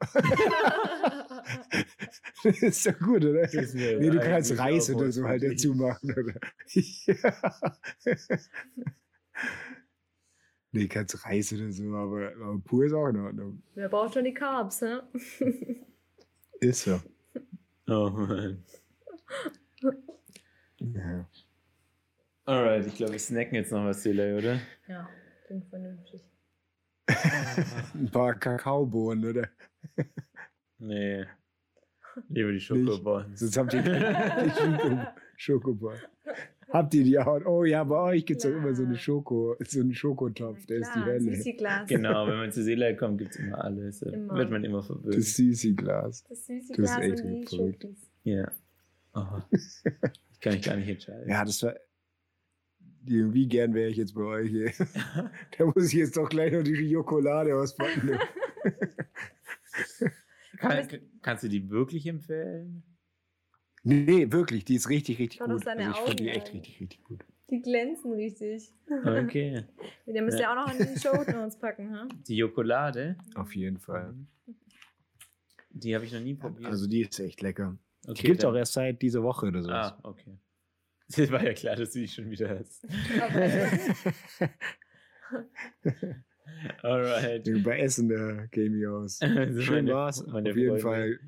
das ist doch gut, oder? Nee, du kannst Reis oder so halt dazu machen, oder? ja. Nee, kannst Reis oder so, aber, aber pur ist auch in Ordnung. Wer braucht schon die Carbs, hä? Ist so. Oh Mann. Ja. Alright, ich glaube, wir snacken jetzt noch was, Sela, oder? Ja, klingt vernünftig. Ein paar Kakaobohnen, oder? Nee. Lieber die Schokobons. Sonst habt ihr die Schoko Schokobar. Habt ihr die auch? Oh ja, bei euch gibt es auch immer so eine. Schoko, so einen Schokotopf, der ist die Hölle. Süßi-Glas. Genau, wenn man zu Sela kommt, gibt es immer alles. Da Immer. Wird man immer verwöhnt. Das Süßi-Glas. Das Das ist Süßi-Glas echt und die verrückt. Schokis. ja. Oh. Ich kann mich gar nicht entscheiden. Ja, das war. Wie gern wäre ich jetzt bei euch hier. da muss ich jetzt doch gleich noch die Schokolade auspacken. ne? Kann, kannst du die wirklich empfehlen? nee, wirklich, die ist richtig, richtig Schau gut. seine Also ich fand die Augen echt an. richtig, richtig gut. Die glänzen richtig. Okay. Den müsst ihr auch noch in die Show Notes packen, ha? Die Jokolade, Auf jeden Fall. die habe ich noch nie probiert. Also die ist echt lecker. okay, die gibt es auch erst seit dieser Woche oder so. Ah, okay. Das war ja klar, dass du die schon wieder hast. Alright. Bei Essen, da käme ich aus. Also Schön meine- war's. meine Auf jeden. Fall.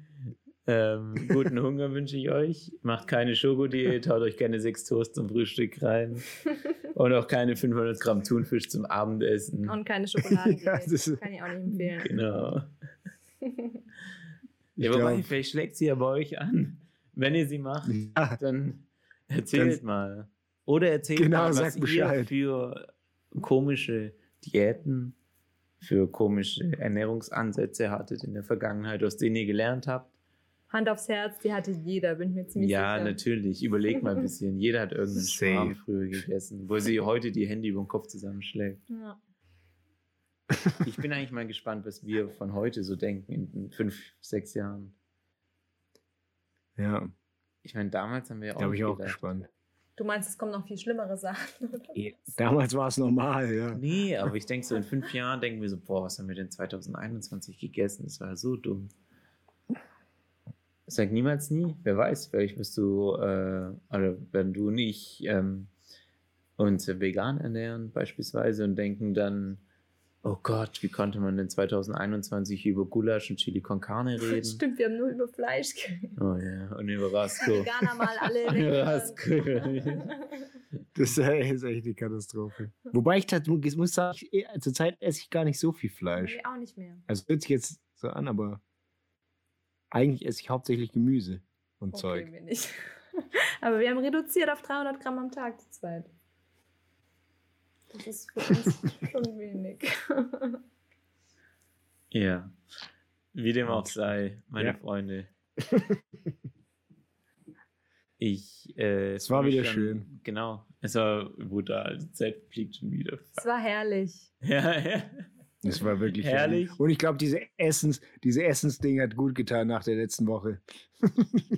Ähm, guten Hunger wünsche ich euch. Macht keine Schokodiät, haut euch keine sechs Toast zum Frühstück rein. Und auch keine 500 Gramm Thunfisch zum Abendessen. Und keine Schokolade. Ja, das Kann ich auch nicht empfehlen. Genau. Ja, wobei, glaub- vielleicht schlägt sie ja bei euch an. Wenn ihr sie macht, Ja, dann erzählt Dann- mal. Oder erzählt Genau, mal, was ihr für komische Diäten, für komische Ernährungsansätze hattet in der Vergangenheit, aus denen ihr gelernt habt. Hand aufs Herz, die hatte jeder, bin ich mir ziemlich ja, sicher. natürlich. Überleg mal ein bisschen. Jeder hat irgendeinen. Schwarm früher gegessen, wo sie heute die Hände über den Kopf zusammenschlägt. Ja. ich bin eigentlich mal gespannt, was wir von heute so denken in fünf, sechs Jahren. Ja, Ich meine, damals haben wir ja auch. da bin ich nicht auch gedacht. gespannt. Du meinst, es kommen noch viel schlimmere Sachen, oder? Eh, Damals war es normal, ja. Nee, aber ich denke so, in fünf Jahren denken wir so, boah, was haben wir denn 2021 gegessen? Das war so dumm. Sag niemals nie. Wer weiß, vielleicht bist du, äh, oder wenn du und ich ähm, uns vegan ernähren beispielsweise und denken dann, oh Gott, wie konnte man denn 2021 über Gulasch und Chili con Carne reden? Stimmt, wir haben nur über Fleisch geredet. Oh ja, und über Rasco. Veganer mal alle Rasco. Das ist echt eine Katastrophe. Wobei ich tatsächlich muss sagen, eh, zurzeit esse ich gar nicht so viel Fleisch. Nee, auch nicht mehr. Also hört sich jetzt so an, aber eigentlich esse ich hauptsächlich Gemüse und Okay, Zeug. wir nicht. Aber wir haben reduziert auf 300 Gramm am Tag zu zweit. Das ist für uns schon wenig. Ja. Wie dem auch sei, meine Ja. Freunde. Ich. Äh, Es war wieder schon- schön. Genau. Es war brutal. Die Zeit fliegt schon wieder. Es war herrlich. Ja, ja. Das war wirklich Herrlich. Und ich glaube, diese Essens, diese Essensding hat gut getan nach der letzten Woche.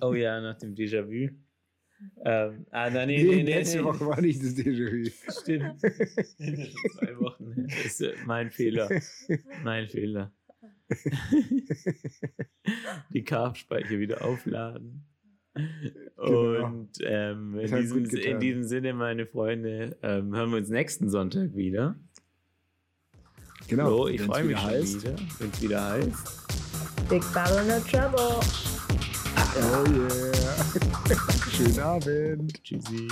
Oh ja, nach dem Déjà-vu. Ähm, ah, nein, nee, Die nee, nee, letzte nee. Woche war nicht das Déjà-vu. Stimmt. Zwei Wochen. Das ist äh, mein Fehler. Mein Fehler. Die Carb-Speicher wieder aufladen. Genau. Und ähm, in, diesem, in diesem Sinne, meine Freunde, ähm, hören wir uns nächsten Sonntag wieder. Genau. so, ich freue mich heißt. wieder, wenn es wieder heißt. Big Barrel No Trouble. Oh yeah. Schönen Abend. Tschüssi.